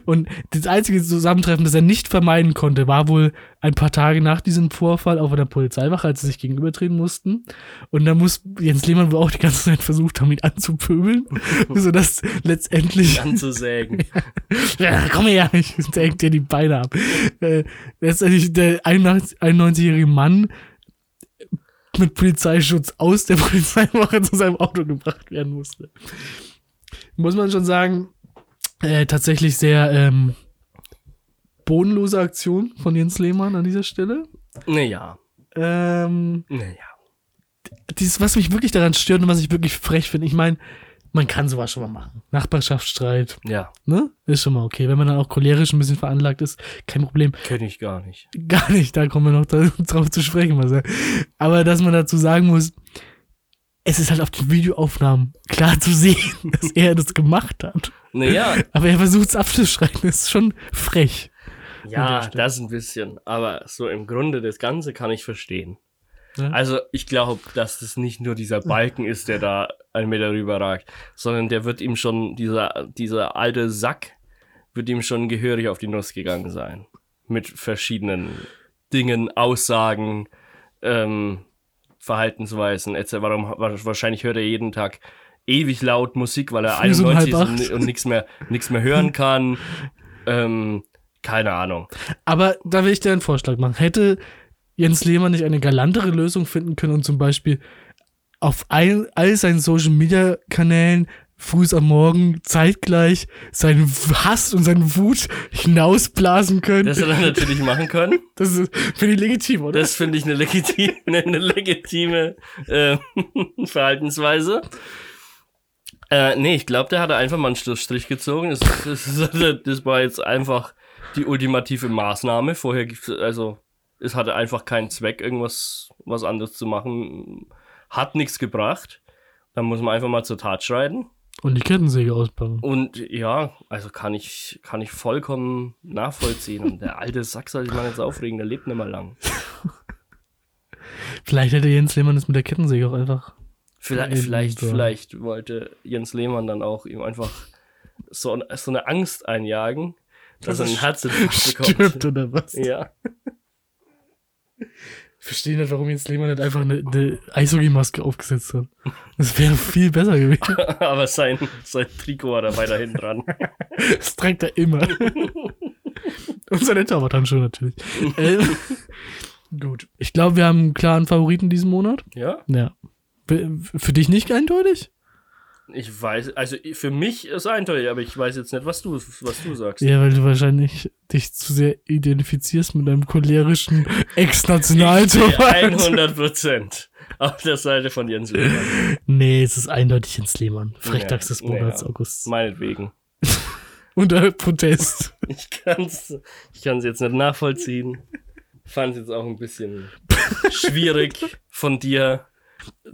[SPEAKER 1] und das einzige Zusammentreffen, das er nicht vermeiden konnte, war wohl ein paar Tage nach diesem Vorfall auf einer Polizeiwache, als sie sich gegenübertreten mussten. Und da muss Jens Lehmann wohl auch die ganze Zeit versucht haben, ihn anzupöbeln, *laughs* sodass letztendlich
[SPEAKER 2] anzusägen. *laughs*
[SPEAKER 1] ja, komm her, ich denke dir die Beine ab. Äh, letztendlich der 91 91-jährige Mann mit Polizeischutz aus der *laughs* Polizeiwache zu seinem Auto gebracht werden musste. Muss man schon sagen, äh, tatsächlich sehr ähm, bodenlose Aktion von Jens Lehmann an dieser Stelle.
[SPEAKER 2] Naja.
[SPEAKER 1] Ähm,
[SPEAKER 2] Naja.
[SPEAKER 1] dieses, was mich wirklich daran stört und was ich wirklich frech finde, ich meine, man kann sowas schon mal machen. Nachbarschaftsstreit,
[SPEAKER 2] Ja,
[SPEAKER 1] ne? Ist schon mal okay. Wenn man dann auch cholerisch ein bisschen veranlagt ist, kein Problem.
[SPEAKER 2] kenne ich gar nicht.
[SPEAKER 1] Gar nicht, da kommen wir noch *laughs* drauf zu sprechen. Er. Aber dass man dazu sagen muss, es ist halt auf den Videoaufnahmen klar zu sehen, *laughs* dass er das gemacht hat.
[SPEAKER 2] Naja, *laughs*
[SPEAKER 1] Aber er versucht es abzuschreiten. Das ist schon frech.
[SPEAKER 2] ja, das ein bisschen. Aber so im Grunde das Ganze kann ich verstehen.
[SPEAKER 1] Ja.
[SPEAKER 2] Also ich glaube, dass das nicht nur dieser Balken ist, der da einen Meter rüber ragt, sondern der wird ihm schon, dieser, dieser alte Sack, wird ihm schon gehörig auf die Nuss gegangen sein. Mit verschiedenen Dingen, Aussagen, ähm, Verhaltensweisen etc. Warum, wahrscheinlich hört er jeden Tag ewig laut Musik, weil er
[SPEAKER 1] Früh so um
[SPEAKER 2] 91
[SPEAKER 1] halb
[SPEAKER 2] ist und, und nichts mehr, nichts mehr hören *laughs* kann. ähm, keine Ahnung.
[SPEAKER 1] Aber da will ich dir einen Vorschlag machen. Hätte Jens Lehmann nicht eine galantere Lösung finden können und zum Beispiel auf all, all seinen Social Media Kanälen früh am Morgen zeitgleich seinen Hass und seine Wut hinausblasen können?
[SPEAKER 2] Das hätte er natürlich machen können. *laughs*
[SPEAKER 1] Das ist, finde ich legitim, oder?
[SPEAKER 2] Das finde ich eine legitime, *laughs* eine legitime äh, Verhaltensweise. Äh, nee, ich glaube, der hatte einfach mal einen Strich gezogen. Das, das, das war jetzt einfach die ultimative Maßnahme. Vorher gibt also es hatte einfach keinen Zweck, irgendwas was anderes zu machen. Hat nichts gebracht. Dann muss man einfach mal zur Tat schreiten.
[SPEAKER 1] und die Kettensäge auspacken.
[SPEAKER 2] Und ja, also kann ich, kann ich vollkommen nachvollziehen. Und der alte Sack soll sich mal jetzt aufregen, der lebt nicht mehr lang. *laughs*
[SPEAKER 1] Vielleicht hätte Jens Lehmann das mit der Kettensäge auch einfach.
[SPEAKER 2] Vielleicht, vielleicht, vielleicht wollte Jens Lehmann dann auch ihm einfach so, so eine Angst einjagen, dass er einen Herzinfarkt bekommt.
[SPEAKER 1] Stirbt oder was?
[SPEAKER 2] Ja.
[SPEAKER 1] Ich verstehe nicht, warum Jens Lehmann nicht einfach eine, eine Eishockey-Maske aufgesetzt hat. Das wäre viel besser gewesen. *laughs*
[SPEAKER 2] Aber sein, sein Trikot hat er weiterhin dran. *laughs*
[SPEAKER 1] Das trägt er immer. *laughs* Und seine Torwarthandschuhe natürlich. ähm, gut. Ich glaube, wir haben einen klaren Favoriten diesen Monat.
[SPEAKER 2] Ja?
[SPEAKER 1] Ja. Für dich nicht eindeutig?
[SPEAKER 2] Ich weiß, also für mich ist eindeutig, aber ich weiß jetzt nicht, was du, was du sagst.
[SPEAKER 1] Ja, weil du wahrscheinlich dich zu sehr identifizierst mit einem cholerischen Ex-Nationaltorwart.
[SPEAKER 2] 100 Prozent auf der Seite von Jens Lehmann.
[SPEAKER 1] Nee, es ist eindeutig Jens Lehmann. Frechdachs des Monats
[SPEAKER 2] ja.
[SPEAKER 1] August.
[SPEAKER 2] Meinetwegen. *laughs*
[SPEAKER 1] Unter Protest. *laughs*
[SPEAKER 2] Ich kann's, ich kann's jetzt nicht nachvollziehen. Fand jetzt auch ein bisschen schwierig von dir,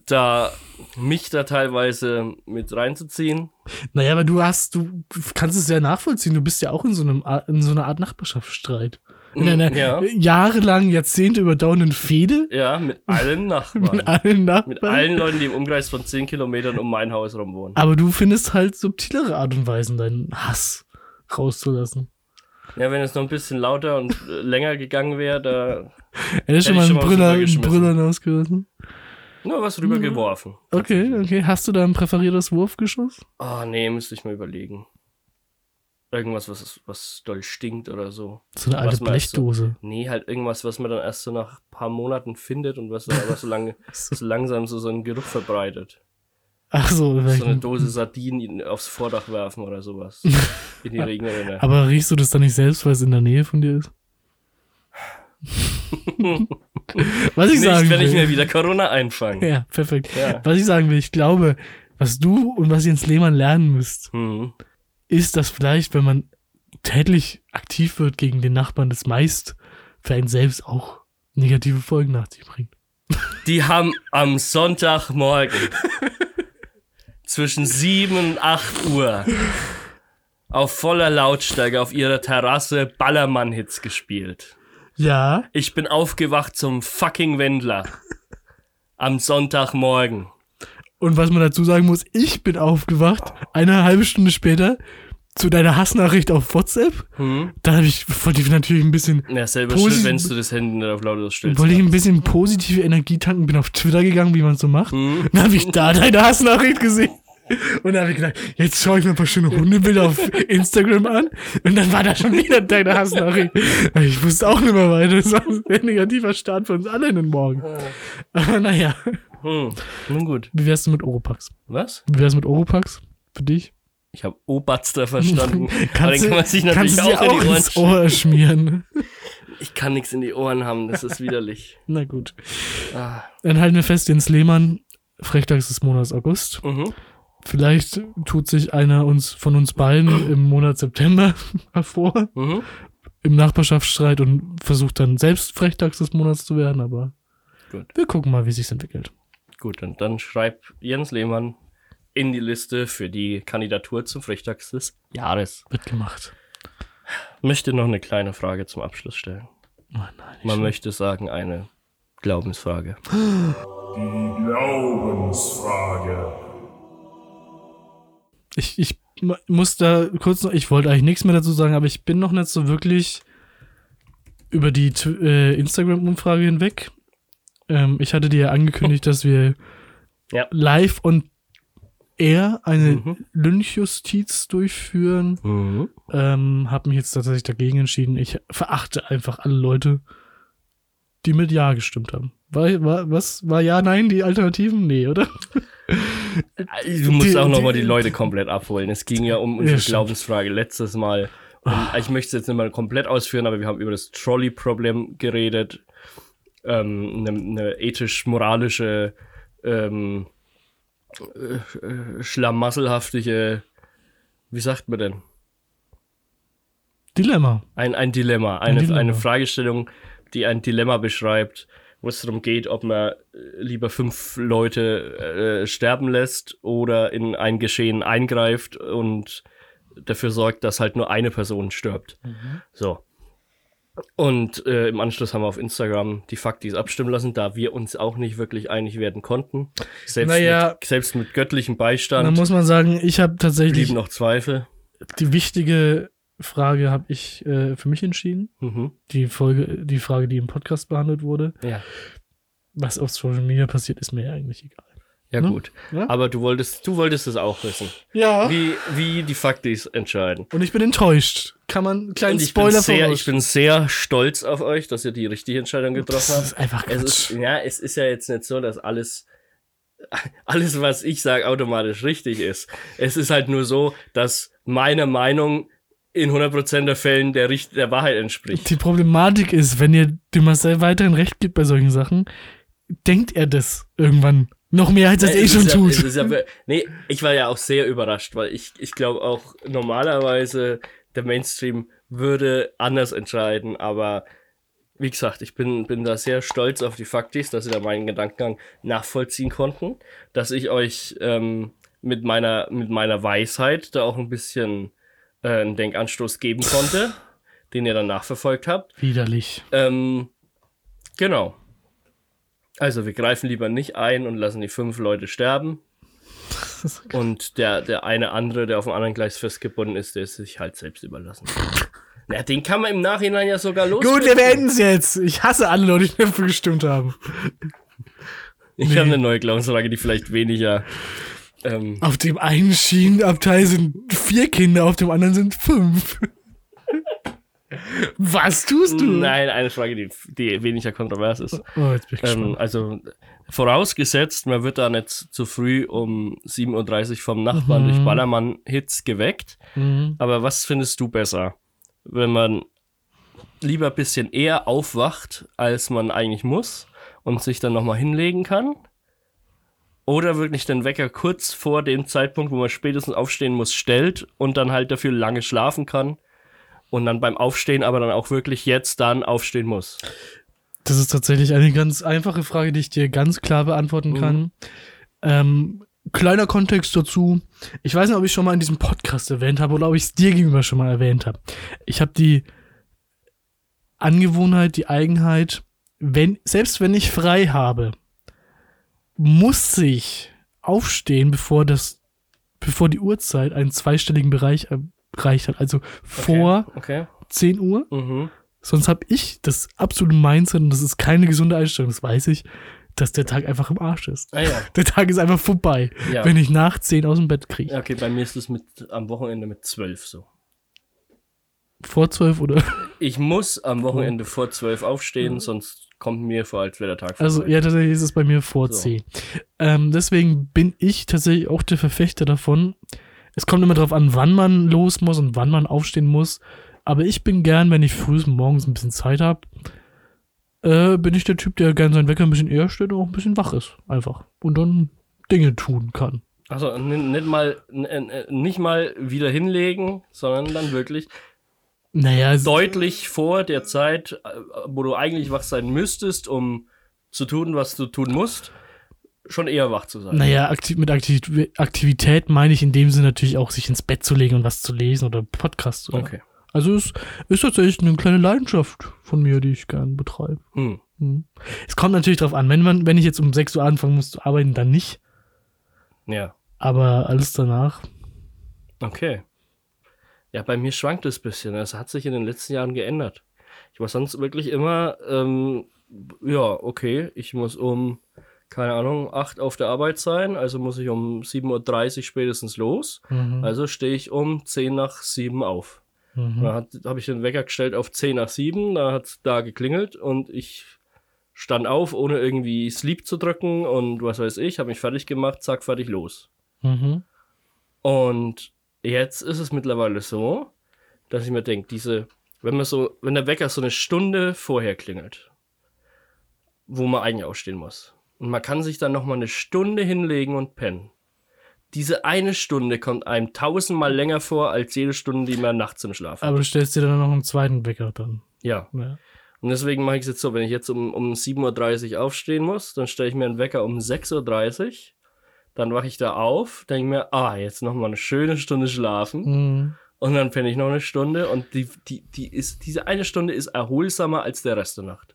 [SPEAKER 2] da mich da teilweise mit reinzuziehen.
[SPEAKER 1] Naja, aber du hast, du kannst es ja nachvollziehen. Du bist ja auch in so einem, in so einer Art Nachbarschaftsstreit. In einer
[SPEAKER 2] Ja.
[SPEAKER 1] jahrelang, Jahrzehnte überdauernden Fehde
[SPEAKER 2] Ja, mit *laughs* allen Nachbarn.
[SPEAKER 1] mit allen Nachbarn.
[SPEAKER 2] Mit allen Leuten, die im Umkreis von 10 Kilometern um mein Haus rum wohnen.
[SPEAKER 1] Aber du findest halt subtilere Art und Weisen, deinen Hass rauszulassen.
[SPEAKER 2] Ja, wenn es noch ein bisschen lauter und äh, länger gegangen wäre, da
[SPEAKER 1] Er ist schon
[SPEAKER 2] Hätte
[SPEAKER 1] mal
[SPEAKER 2] ich
[SPEAKER 1] einen
[SPEAKER 2] schon mal
[SPEAKER 1] Brüller, einen. Brüller ausgelassen.
[SPEAKER 2] Nur was rübergeworfen.
[SPEAKER 1] Okay, okay. Hast du da ein präferiertes Wurfgeschoss?
[SPEAKER 2] Ah, nee, müsste ich mal überlegen. irgendwas, was, was doll stinkt oder so.
[SPEAKER 1] So eine alte
[SPEAKER 2] erst so-
[SPEAKER 1] Blechdose.
[SPEAKER 2] Nee, halt irgendwas, was man dann erst so nach ein paar Monaten findet und was dann aber so, lange, *laughs* so langsam so, so einen Geruch verbreitet.
[SPEAKER 1] Ach so,
[SPEAKER 2] So eine Dose Sardinen aufs Vordach werfen oder sowas. *laughs* In die Regenrinne.
[SPEAKER 1] aber riechst du das dann nicht selbst, weil es in der Nähe von dir ist? *laughs* Was ich
[SPEAKER 2] Nicht,
[SPEAKER 1] sagen
[SPEAKER 2] wenn
[SPEAKER 1] will.
[SPEAKER 2] ich mir wieder Corona einfange.
[SPEAKER 1] ja, perfekt.
[SPEAKER 2] Ja.
[SPEAKER 1] Was ich sagen will, ich glaube, was du und was Jens Lehmann lernen müsst,
[SPEAKER 2] Mhm.
[SPEAKER 1] ist, dass vielleicht, wenn man tätlich aktiv wird gegen den Nachbarn, das meist für einen selbst auch negative Folgen nach sich bringt.
[SPEAKER 2] Die haben am Sonntagmorgen *laughs* zwischen 7 und 8 Uhr auf voller Lautstärke auf ihrer Terrasse Ballermann-Hits gespielt.
[SPEAKER 1] Ja,
[SPEAKER 2] Ich bin aufgewacht zum fucking Wendler. Am Sonntagmorgen.
[SPEAKER 1] und was man dazu sagen muss, ich bin aufgewacht, eine halbe Stunde später, zu deiner Hassnachricht auf WhatsApp.
[SPEAKER 2] Hm?
[SPEAKER 1] Da habe ich, wollte ich natürlich ein bisschen,
[SPEAKER 2] Ja, selber schuld, wenn du das Handy nicht auf lautlos stellst.
[SPEAKER 1] wollte ich ein bisschen positive Energie tanken, bin auf Twitter gegangen, wie man so macht.
[SPEAKER 2] Hm?
[SPEAKER 1] Dann habe ich da deine Hassnachricht gesehen. Und dann habe ich gedacht, jetzt schaue ich mir ein paar schöne Hundebilder auf Instagram an. Und dann war da schon wieder deine Hassnachricht. Ich wusste auch nicht mehr weiter. Das war ein negativer Start für uns alle in den Morgen. Aber naja,
[SPEAKER 2] Hm. Nun gut.
[SPEAKER 1] wie wärst du mit Oropax?
[SPEAKER 2] Was?
[SPEAKER 1] Wie wär's mit Oropax? Für dich?
[SPEAKER 2] Ich habe Obatster verstanden. *laughs* Aber den
[SPEAKER 1] Kannst
[SPEAKER 2] kann man sich natürlich
[SPEAKER 1] kannst
[SPEAKER 2] auch,
[SPEAKER 1] dir
[SPEAKER 2] in die Ohren
[SPEAKER 1] ins Ohr schmieren.
[SPEAKER 2] Ich kann nichts in die Ohren haben, das ist widerlich. *laughs*
[SPEAKER 1] Na gut.
[SPEAKER 2] Ah.
[SPEAKER 1] Dann halten wir fest, Jens Lehmann, Frechtags des Monats August.
[SPEAKER 2] Mhm.
[SPEAKER 1] Vielleicht tut sich einer uns von uns beiden im Monat September *laughs* hervor,
[SPEAKER 2] Mhm.
[SPEAKER 1] im Nachbarschaftsstreit und versucht dann selbst Frechtags des Monats zu werden, aber
[SPEAKER 2] Gut.
[SPEAKER 1] wir gucken mal, wie sich's entwickelt.
[SPEAKER 2] Gut, und dann schreibt Jens Lehmann in die Liste für die Kandidatur zum Frechtags des Jahres.
[SPEAKER 1] Wird gemacht.
[SPEAKER 2] Möchte noch eine kleine Frage zum Abschluss stellen.
[SPEAKER 1] Oh nein,
[SPEAKER 2] Man möchte sagen, eine Glaubensfrage.
[SPEAKER 7] Glaubensfrage.
[SPEAKER 1] Ich, ich mu- muss da kurz noch, ich wollte eigentlich nichts mehr dazu sagen, aber ich bin noch nicht so wirklich über die äh, Instagram-Umfrage hinweg. Ähm, ich hatte dir ja angekündigt, dass wir
[SPEAKER 2] Ja.
[SPEAKER 1] live on air eine
[SPEAKER 2] Mhm.
[SPEAKER 1] Lynchjustiz durchführen.
[SPEAKER 2] Mhm.
[SPEAKER 1] Ähm, habe mich jetzt tatsächlich dagegen entschieden. Ich verachte einfach alle Leute, die mit Ja gestimmt haben. War, war, was? War Ja, Nein die Alternativen? Nee, oder? *laughs*
[SPEAKER 2] Du musst
[SPEAKER 1] Die-
[SPEAKER 2] auch nochmal
[SPEAKER 1] die-
[SPEAKER 2] die Leute komplett abholen. Es ging ja um unsere
[SPEAKER 1] stimmt.
[SPEAKER 2] Glaubensfrage letztes Mal. Und ich möchte es jetzt nicht mal komplett ausführen, aber wir haben über das Trolley-Problem geredet. Ähm, eine, eine ethisch-moralische, ähm, äh, schlamasselhaftige, wie sagt man denn?
[SPEAKER 1] Dilemma.
[SPEAKER 2] Ein, ein Dilemma, eine,
[SPEAKER 1] Dilemma.
[SPEAKER 2] eine Fragestellung, die ein Dilemma beschreibt, wo es darum geht, ob man äh, lieber fünf Leute äh, sterben lässt oder in ein Geschehen eingreift und dafür sorgt, dass halt nur eine Person stirbt. So. Und äh, im Anschluss haben wir auf Instagram die Faktis abstimmen lassen, da wir uns auch nicht wirklich einig werden konnten. Selbst,
[SPEAKER 1] Naja.
[SPEAKER 2] mit, selbst mit göttlichem
[SPEAKER 1] Da
[SPEAKER 2] Beistand
[SPEAKER 1] muss man sagen, ich habe tatsächlich
[SPEAKER 2] blieben noch Zweifel.
[SPEAKER 1] die wichtige Frage habe ich äh, für mich entschieden.
[SPEAKER 2] Mhm.
[SPEAKER 1] Die Folge, die Frage, die im Podcast behandelt wurde.
[SPEAKER 2] Ja.
[SPEAKER 1] Was auf Social Media passiert, ist mir ja eigentlich egal.
[SPEAKER 2] Ja,
[SPEAKER 1] Ne?
[SPEAKER 2] gut.
[SPEAKER 1] Ja?
[SPEAKER 2] Aber du wolltest, du wolltest es auch wissen.
[SPEAKER 1] Ja.
[SPEAKER 2] wie, wie die Faktis entscheiden.
[SPEAKER 1] Und ich bin enttäuscht. Kann man kleinen
[SPEAKER 2] Und ich bin,
[SPEAKER 1] Spoiler
[SPEAKER 2] sehr,
[SPEAKER 1] voraus-
[SPEAKER 2] ich bin sehr stolz auf euch, dass ihr die richtige Entscheidung getroffen
[SPEAKER 1] Das
[SPEAKER 2] habt.
[SPEAKER 1] ist einfach
[SPEAKER 2] Es
[SPEAKER 1] Quatsch.
[SPEAKER 2] ist, ja, es ist ja jetzt nicht so, dass alles, *laughs* alles, was ich sage, automatisch richtig ist. Es ist halt nur so, dass meine Meinung in 100% der Fällen der, Richt der Wahrheit entspricht.
[SPEAKER 1] Die Problematik ist, wenn ihr dem Marcel weiterhin recht gibt bei solchen Sachen, denkt er das irgendwann noch mehr, als er es eh schon
[SPEAKER 2] ja,
[SPEAKER 1] tut.
[SPEAKER 2] ja, nee, ich war ja auch sehr überrascht, weil ich, ich glaube auch normalerweise der Mainstream würde anders entscheiden, aber wie gesagt, ich bin, bin da sehr stolz auf die Faktis, dass sie da meinen Gedankengang nachvollziehen konnten, dass ich euch ähm, mit, meiner, mit meiner Weisheit da auch ein bisschen äh, einen Denkanstoß geben konnte, den ihr dann nachverfolgt habt.
[SPEAKER 1] Widerlich.
[SPEAKER 2] Ähm, genau. Also wir greifen lieber nicht ein und lassen die fünf Leute sterben. *laughs* Und der, der eine andere, der auf dem anderen Gleis festgebunden ist, der ist sich halt selbst überlassen. Na, den kann man im Nachhinein ja sogar los.
[SPEAKER 1] Gut, wir beenden es jetzt. Ich hasse alle Leute, die dafür gestimmt haben.
[SPEAKER 2] Ich habe eine neue Glaubensfrage, die vielleicht weniger Ähm,
[SPEAKER 1] Auf dem einen Schienenabteil sind vier Kinder, auf dem anderen sind fünf. Was tust du?
[SPEAKER 2] nein, eine Frage, die, die weniger kontrovers ist.
[SPEAKER 1] Oh, jetzt bin ich
[SPEAKER 2] Ähm, also vorausgesetzt, man wird da nicht zu früh um 7.30 Uhr vom Nachbarn
[SPEAKER 1] Mhm.
[SPEAKER 2] durch Ballermann-Hits geweckt.
[SPEAKER 1] Mhm.
[SPEAKER 2] Aber was findest du besser? Wenn man lieber ein bisschen eher aufwacht, als man eigentlich muss und sich dann nochmal hinlegen kann? Oder wirklich den Wecker kurz vor dem Zeitpunkt, wo man spätestens aufstehen muss, stellt und dann halt dafür lange schlafen kann und dann beim Aufstehen aber dann auch wirklich jetzt dann aufstehen muss?
[SPEAKER 1] Das ist tatsächlich eine ganz einfache Frage, die ich dir ganz klar beantworten kann. Ähm, kleiner Kontext dazu. Ich weiß nicht, ob ich schon mal in diesem Podcast erwähnt habe oder ob ich es dir gegenüber schon mal erwähnt habe. Ich habe die Angewohnheit, die Eigenheit, wenn, selbst wenn ich frei habe, muss ich aufstehen, bevor das, bevor die Uhrzeit einen zweistelligen Bereich erreicht hat. Also vor
[SPEAKER 2] Okay.
[SPEAKER 1] 10 Uhr.
[SPEAKER 2] Mhm.
[SPEAKER 1] Sonst habe ich das absolute Mindset, und das ist keine gesunde Einstellung, das weiß ich, dass der Tag einfach im Arsch ist.
[SPEAKER 2] Ah ja.
[SPEAKER 1] Der Tag ist einfach vorbei,
[SPEAKER 2] Ja.
[SPEAKER 1] wenn ich nach 10 aus dem Bett kriege.
[SPEAKER 2] Okay, bei mir ist es mit am Wochenende mit 12 so.
[SPEAKER 1] Vor 12 oder?
[SPEAKER 2] Ich muss am Wochenende vor 12 aufstehen, sonst kommt mir vor, als wäre der Tag vorbei.
[SPEAKER 1] Also, ja, tatsächlich ist es bei mir vor
[SPEAKER 2] So.
[SPEAKER 1] 10. Ähm, deswegen bin ich tatsächlich auch der Verfechter davon. Es kommt immer drauf an, wann man los muss und wann man aufstehen muss. Aber ich bin gern, wenn ich früh morgens ein bisschen Zeit habe, äh, bin ich der Typ, der gern seinen Wecker ein bisschen eher stellt und auch ein bisschen wach ist. Einfach. Und dann Dinge tun kann.
[SPEAKER 2] Also nicht mal, nicht mal wieder hinlegen, sondern dann wirklich
[SPEAKER 1] Naja,
[SPEAKER 2] deutlich vor der Zeit, äh, wo du eigentlich wach sein müsstest, um zu tun, was du tun musst, schon eher wach zu sein.
[SPEAKER 1] Naja, aktiv, mit Aktiv Aktivität meine ich in dem Sinne natürlich auch, sich ins Bett zu legen und was zu lesen oder Podcasts. Oder.
[SPEAKER 2] Okay.
[SPEAKER 1] Also es ist tatsächlich eine kleine Leidenschaft von mir, die ich gern betreibe.
[SPEAKER 2] Hm.
[SPEAKER 1] Hm. Es kommt natürlich drauf an, wenn man, wenn ich jetzt um 6 Uhr anfangen muss zu arbeiten, dann nicht.
[SPEAKER 2] Ja.
[SPEAKER 1] Aber alles danach.
[SPEAKER 2] Okay. Ja, bei mir schwankt es ein bisschen. Es hat sich in den letzten Jahren geändert. Ich war sonst wirklich immer, ähm, ja, okay, ich muss um, keine Ahnung, 8 auf der Arbeit sein, also muss ich um 7.30 Uhr spätestens los.
[SPEAKER 1] Mhm.
[SPEAKER 2] Also stehe ich um 10 nach 7 auf.
[SPEAKER 1] Mhm.
[SPEAKER 2] Dann habe ich den Wecker gestellt auf 10 nach 7, da hat da geklingelt und ich stand auf, ohne irgendwie Sleep zu drücken und was weiß ich, habe mich fertig gemacht, zack, fertig los.
[SPEAKER 1] Mhm.
[SPEAKER 2] Und jetzt ist es mittlerweile so, dass ich mir denke, diese, wenn man so, wenn der Wecker so eine Stunde vorher klingelt, wo man eigentlich aufstehen muss, und man kann sich dann nochmal eine Stunde hinlegen und pennen. Diese eine Stunde kommt einem tausendmal länger vor als jede Stunde, die man nachts im Schlaf hat.
[SPEAKER 1] Aber du stellst dir dann noch einen zweiten Wecker dann.
[SPEAKER 2] Ja.
[SPEAKER 1] Ja.
[SPEAKER 2] Und deswegen mache ich es jetzt so, wenn ich jetzt um, um 7.30 Uhr aufstehen muss, dann stelle ich mir einen Wecker um 6.30 Uhr. Dann wache ich da auf, denke mir, ah, jetzt noch mal eine schöne Stunde schlafen.
[SPEAKER 1] Mhm.
[SPEAKER 2] Und dann penne ich noch eine Stunde. Und die, die, die ist, diese eine Stunde ist erholsamer als der Rest der Nacht.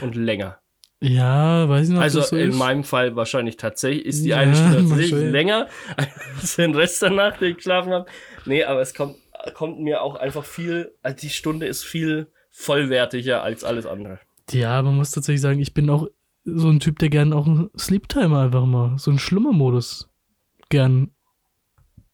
[SPEAKER 2] Und länger.
[SPEAKER 1] Ja, weiß ich noch,
[SPEAKER 2] Also
[SPEAKER 1] so
[SPEAKER 2] in
[SPEAKER 1] ist.
[SPEAKER 2] meinem Fall wahrscheinlich tatsächlich ist die
[SPEAKER 1] Ja,
[SPEAKER 2] eine Stunde *laughs* tatsächlich länger *laughs* als den Rest der Nacht, den ich geschlafen habe. Nee, aber es kommt, kommt mir auch einfach viel, also die Stunde ist viel vollwertiger als alles andere.
[SPEAKER 1] Ja, man muss tatsächlich sagen, ich bin auch so ein Typ, der gern auch einen Sleep-Timer einfach mal, so einen Schlummermodus gern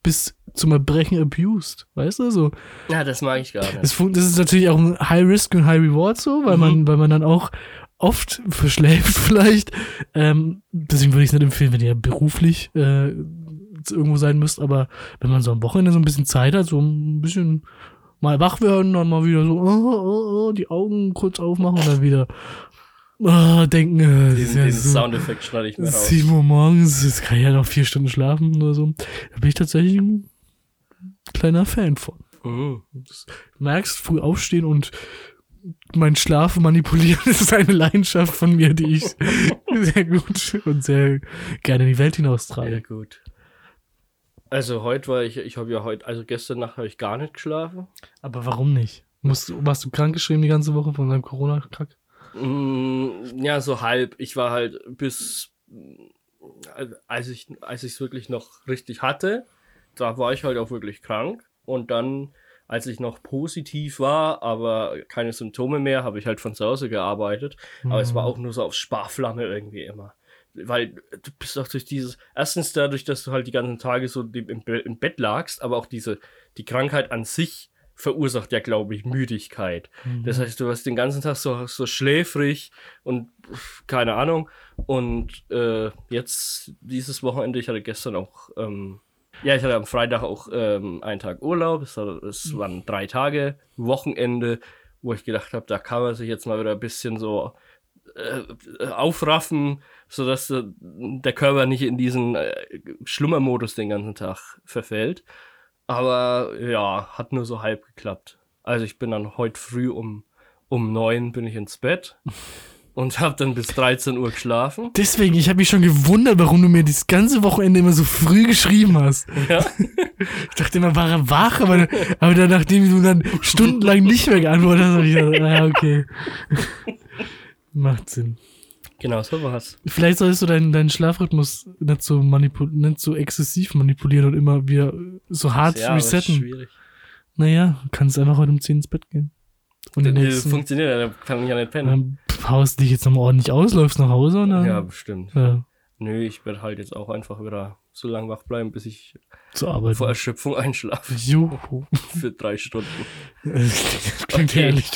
[SPEAKER 1] bis zum Erbrechen abused. Weißt du, so.
[SPEAKER 2] Ja, das mag ich gar nicht.
[SPEAKER 1] Das, das ist natürlich auch ein High Risk und High Reward so, weil man, weil man dann auch oft verschläft *laughs* vielleicht. Ähm, deswegen würde ich es nicht empfehlen, wenn ihr beruflich äh, irgendwo sein müsst, aber wenn man so am Wochenende so ein bisschen Zeit hat, so ein bisschen mal wach werden, dann mal wieder so oh, oh, oh, die Augen kurz aufmachen und dann wieder oh, denken, äh,
[SPEAKER 2] Den,
[SPEAKER 1] ja
[SPEAKER 2] den
[SPEAKER 1] so
[SPEAKER 2] Soundeffekt schneide ich mir raus.
[SPEAKER 1] 7 Uhr morgens, jetzt kann ich ja noch vier Stunden schlafen oder so. Da bin ich tatsächlich ein kleiner Fan von. Du merkst, früh aufstehen und meinen Schlaf manipulieren *laughs* ist eine Leidenschaft von mir, die ich *laughs* sehr gut und sehr gerne in die Welt hinaustrage.
[SPEAKER 2] gut. Also heute war ich, ich habe ja heute, also gestern Nacht habe ich gar nicht geschlafen.
[SPEAKER 1] Aber warum nicht? Musst, du- warst du krankgeschrieben die ganze Woche von deinem Corona-Kack?
[SPEAKER 2] Mm, ja, so halb. Ich war halt bis, als ich als ich es wirklich noch richtig hatte, da war ich halt auch wirklich krank. Und dann, als ich noch positiv war, aber keine Symptome mehr, habe ich halt von zu Hause gearbeitet. Aber es war auch nur so auf Sparflamme irgendwie immer. weil du bist auch durch dieses, erstens dadurch, dass du halt die ganzen Tage so im Bett lagst, aber auch diese, die Krankheit an sich verursacht ja, glaube ich, Müdigkeit. Das heißt, du warst den ganzen Tag so, so schläfrig und keine Ahnung. Und äh, jetzt dieses Wochenende, ich hatte gestern auch, ähm, ja, ich hatte am Freitag auch ähm, einen Tag Urlaub. Es, war, es waren drei Tage Wochenende, wo ich gedacht habe, da kann man sich jetzt mal wieder ein bisschen so äh, aufraffen, sodass äh, der Körper nicht in diesen äh, Schlummermodus den ganzen Tag verfällt. Aber ja, hat nur so halb geklappt. Also ich bin dann heute früh um, um neun bin ich ins Bett *laughs* und habe dann bis 13 Uhr geschlafen.
[SPEAKER 1] Deswegen, ich habe mich schon gewundert, warum du mir das ganze Wochenende immer so früh geschrieben hast.
[SPEAKER 2] Ja. *laughs*
[SPEAKER 1] Ich dachte immer, war er wach, aber, aber dann, nachdem du dann stundenlang nicht mehr geantwortet hast, habe ich gedacht, ah, okay. *laughs* Macht Sinn.
[SPEAKER 2] Genau, so war's.
[SPEAKER 1] Vielleicht solltest du deinen, deinen Schlafrhythmus nicht so, nicht so exzessiv manipulieren und immer wieder so hart
[SPEAKER 2] Ja, aber ist
[SPEAKER 1] resetten.
[SPEAKER 2] schwierig.
[SPEAKER 1] Naja, du kannst einfach heute um 10 ins Bett gehen. Und den
[SPEAKER 2] Äh,
[SPEAKER 1] nächsten,
[SPEAKER 2] Funktioniert ja, da kann ich ja nicht pennen.
[SPEAKER 1] dann haust dich jetzt nochmal ordentlich aus, läufst nach Hause und dann
[SPEAKER 2] Ja, bestimmt.
[SPEAKER 1] ja,
[SPEAKER 2] Nö, ich werde halt jetzt auch einfach wieder so lange wach bleiben, bis ich
[SPEAKER 1] zur Arbeit.
[SPEAKER 2] vor Erschöpfung einschlafe.
[SPEAKER 1] Juhu. *laughs*
[SPEAKER 2] Für drei Stunden.
[SPEAKER 1] Klingt
[SPEAKER 2] Okay.
[SPEAKER 1] herrlich.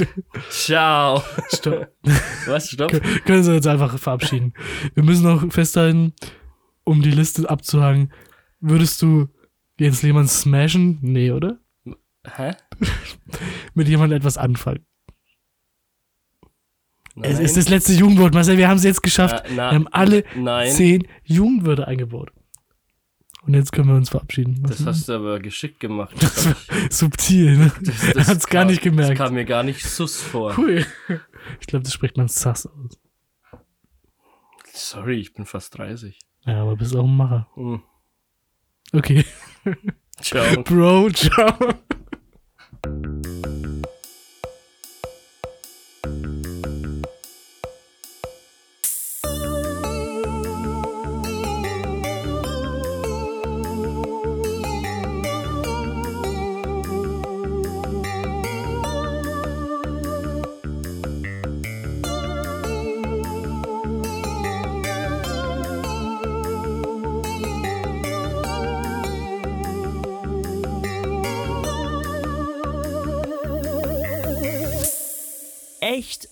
[SPEAKER 2] Ciao.
[SPEAKER 1] Stopp. *laughs*
[SPEAKER 2] Was? Stopp?
[SPEAKER 1] Können Sie jetzt einfach verabschieden. Wir müssen noch festhalten, um die Liste abzuhaken, würdest du Jens Lehmann smashen? Nee, oder?
[SPEAKER 2] Hä? *laughs*
[SPEAKER 1] Mit jemandem etwas anfangen.
[SPEAKER 2] Nein.
[SPEAKER 1] Es ist das letzte Jugendwort, Marcel. Wir haben es jetzt geschafft.
[SPEAKER 2] Na, na,
[SPEAKER 1] wir haben alle
[SPEAKER 2] nein.
[SPEAKER 1] zehn Jugendwörter eingebaut. Und jetzt können wir uns verabschieden. Was-
[SPEAKER 2] Das hast du aber geschickt gemacht. *laughs*
[SPEAKER 1] das war subtil, ne? er hat's gar
[SPEAKER 2] kam-
[SPEAKER 1] nicht gemerkt.
[SPEAKER 2] Das kam mir gar nicht sus vor.
[SPEAKER 1] Cool. Ich glaube, das spricht man sass aus.
[SPEAKER 2] Sorry, ich bin fast 30.
[SPEAKER 1] Ja, aber bist auch ein Macher.
[SPEAKER 2] Hm.
[SPEAKER 1] Okay.
[SPEAKER 2] Ciao. *laughs*
[SPEAKER 1] Bro, ciao.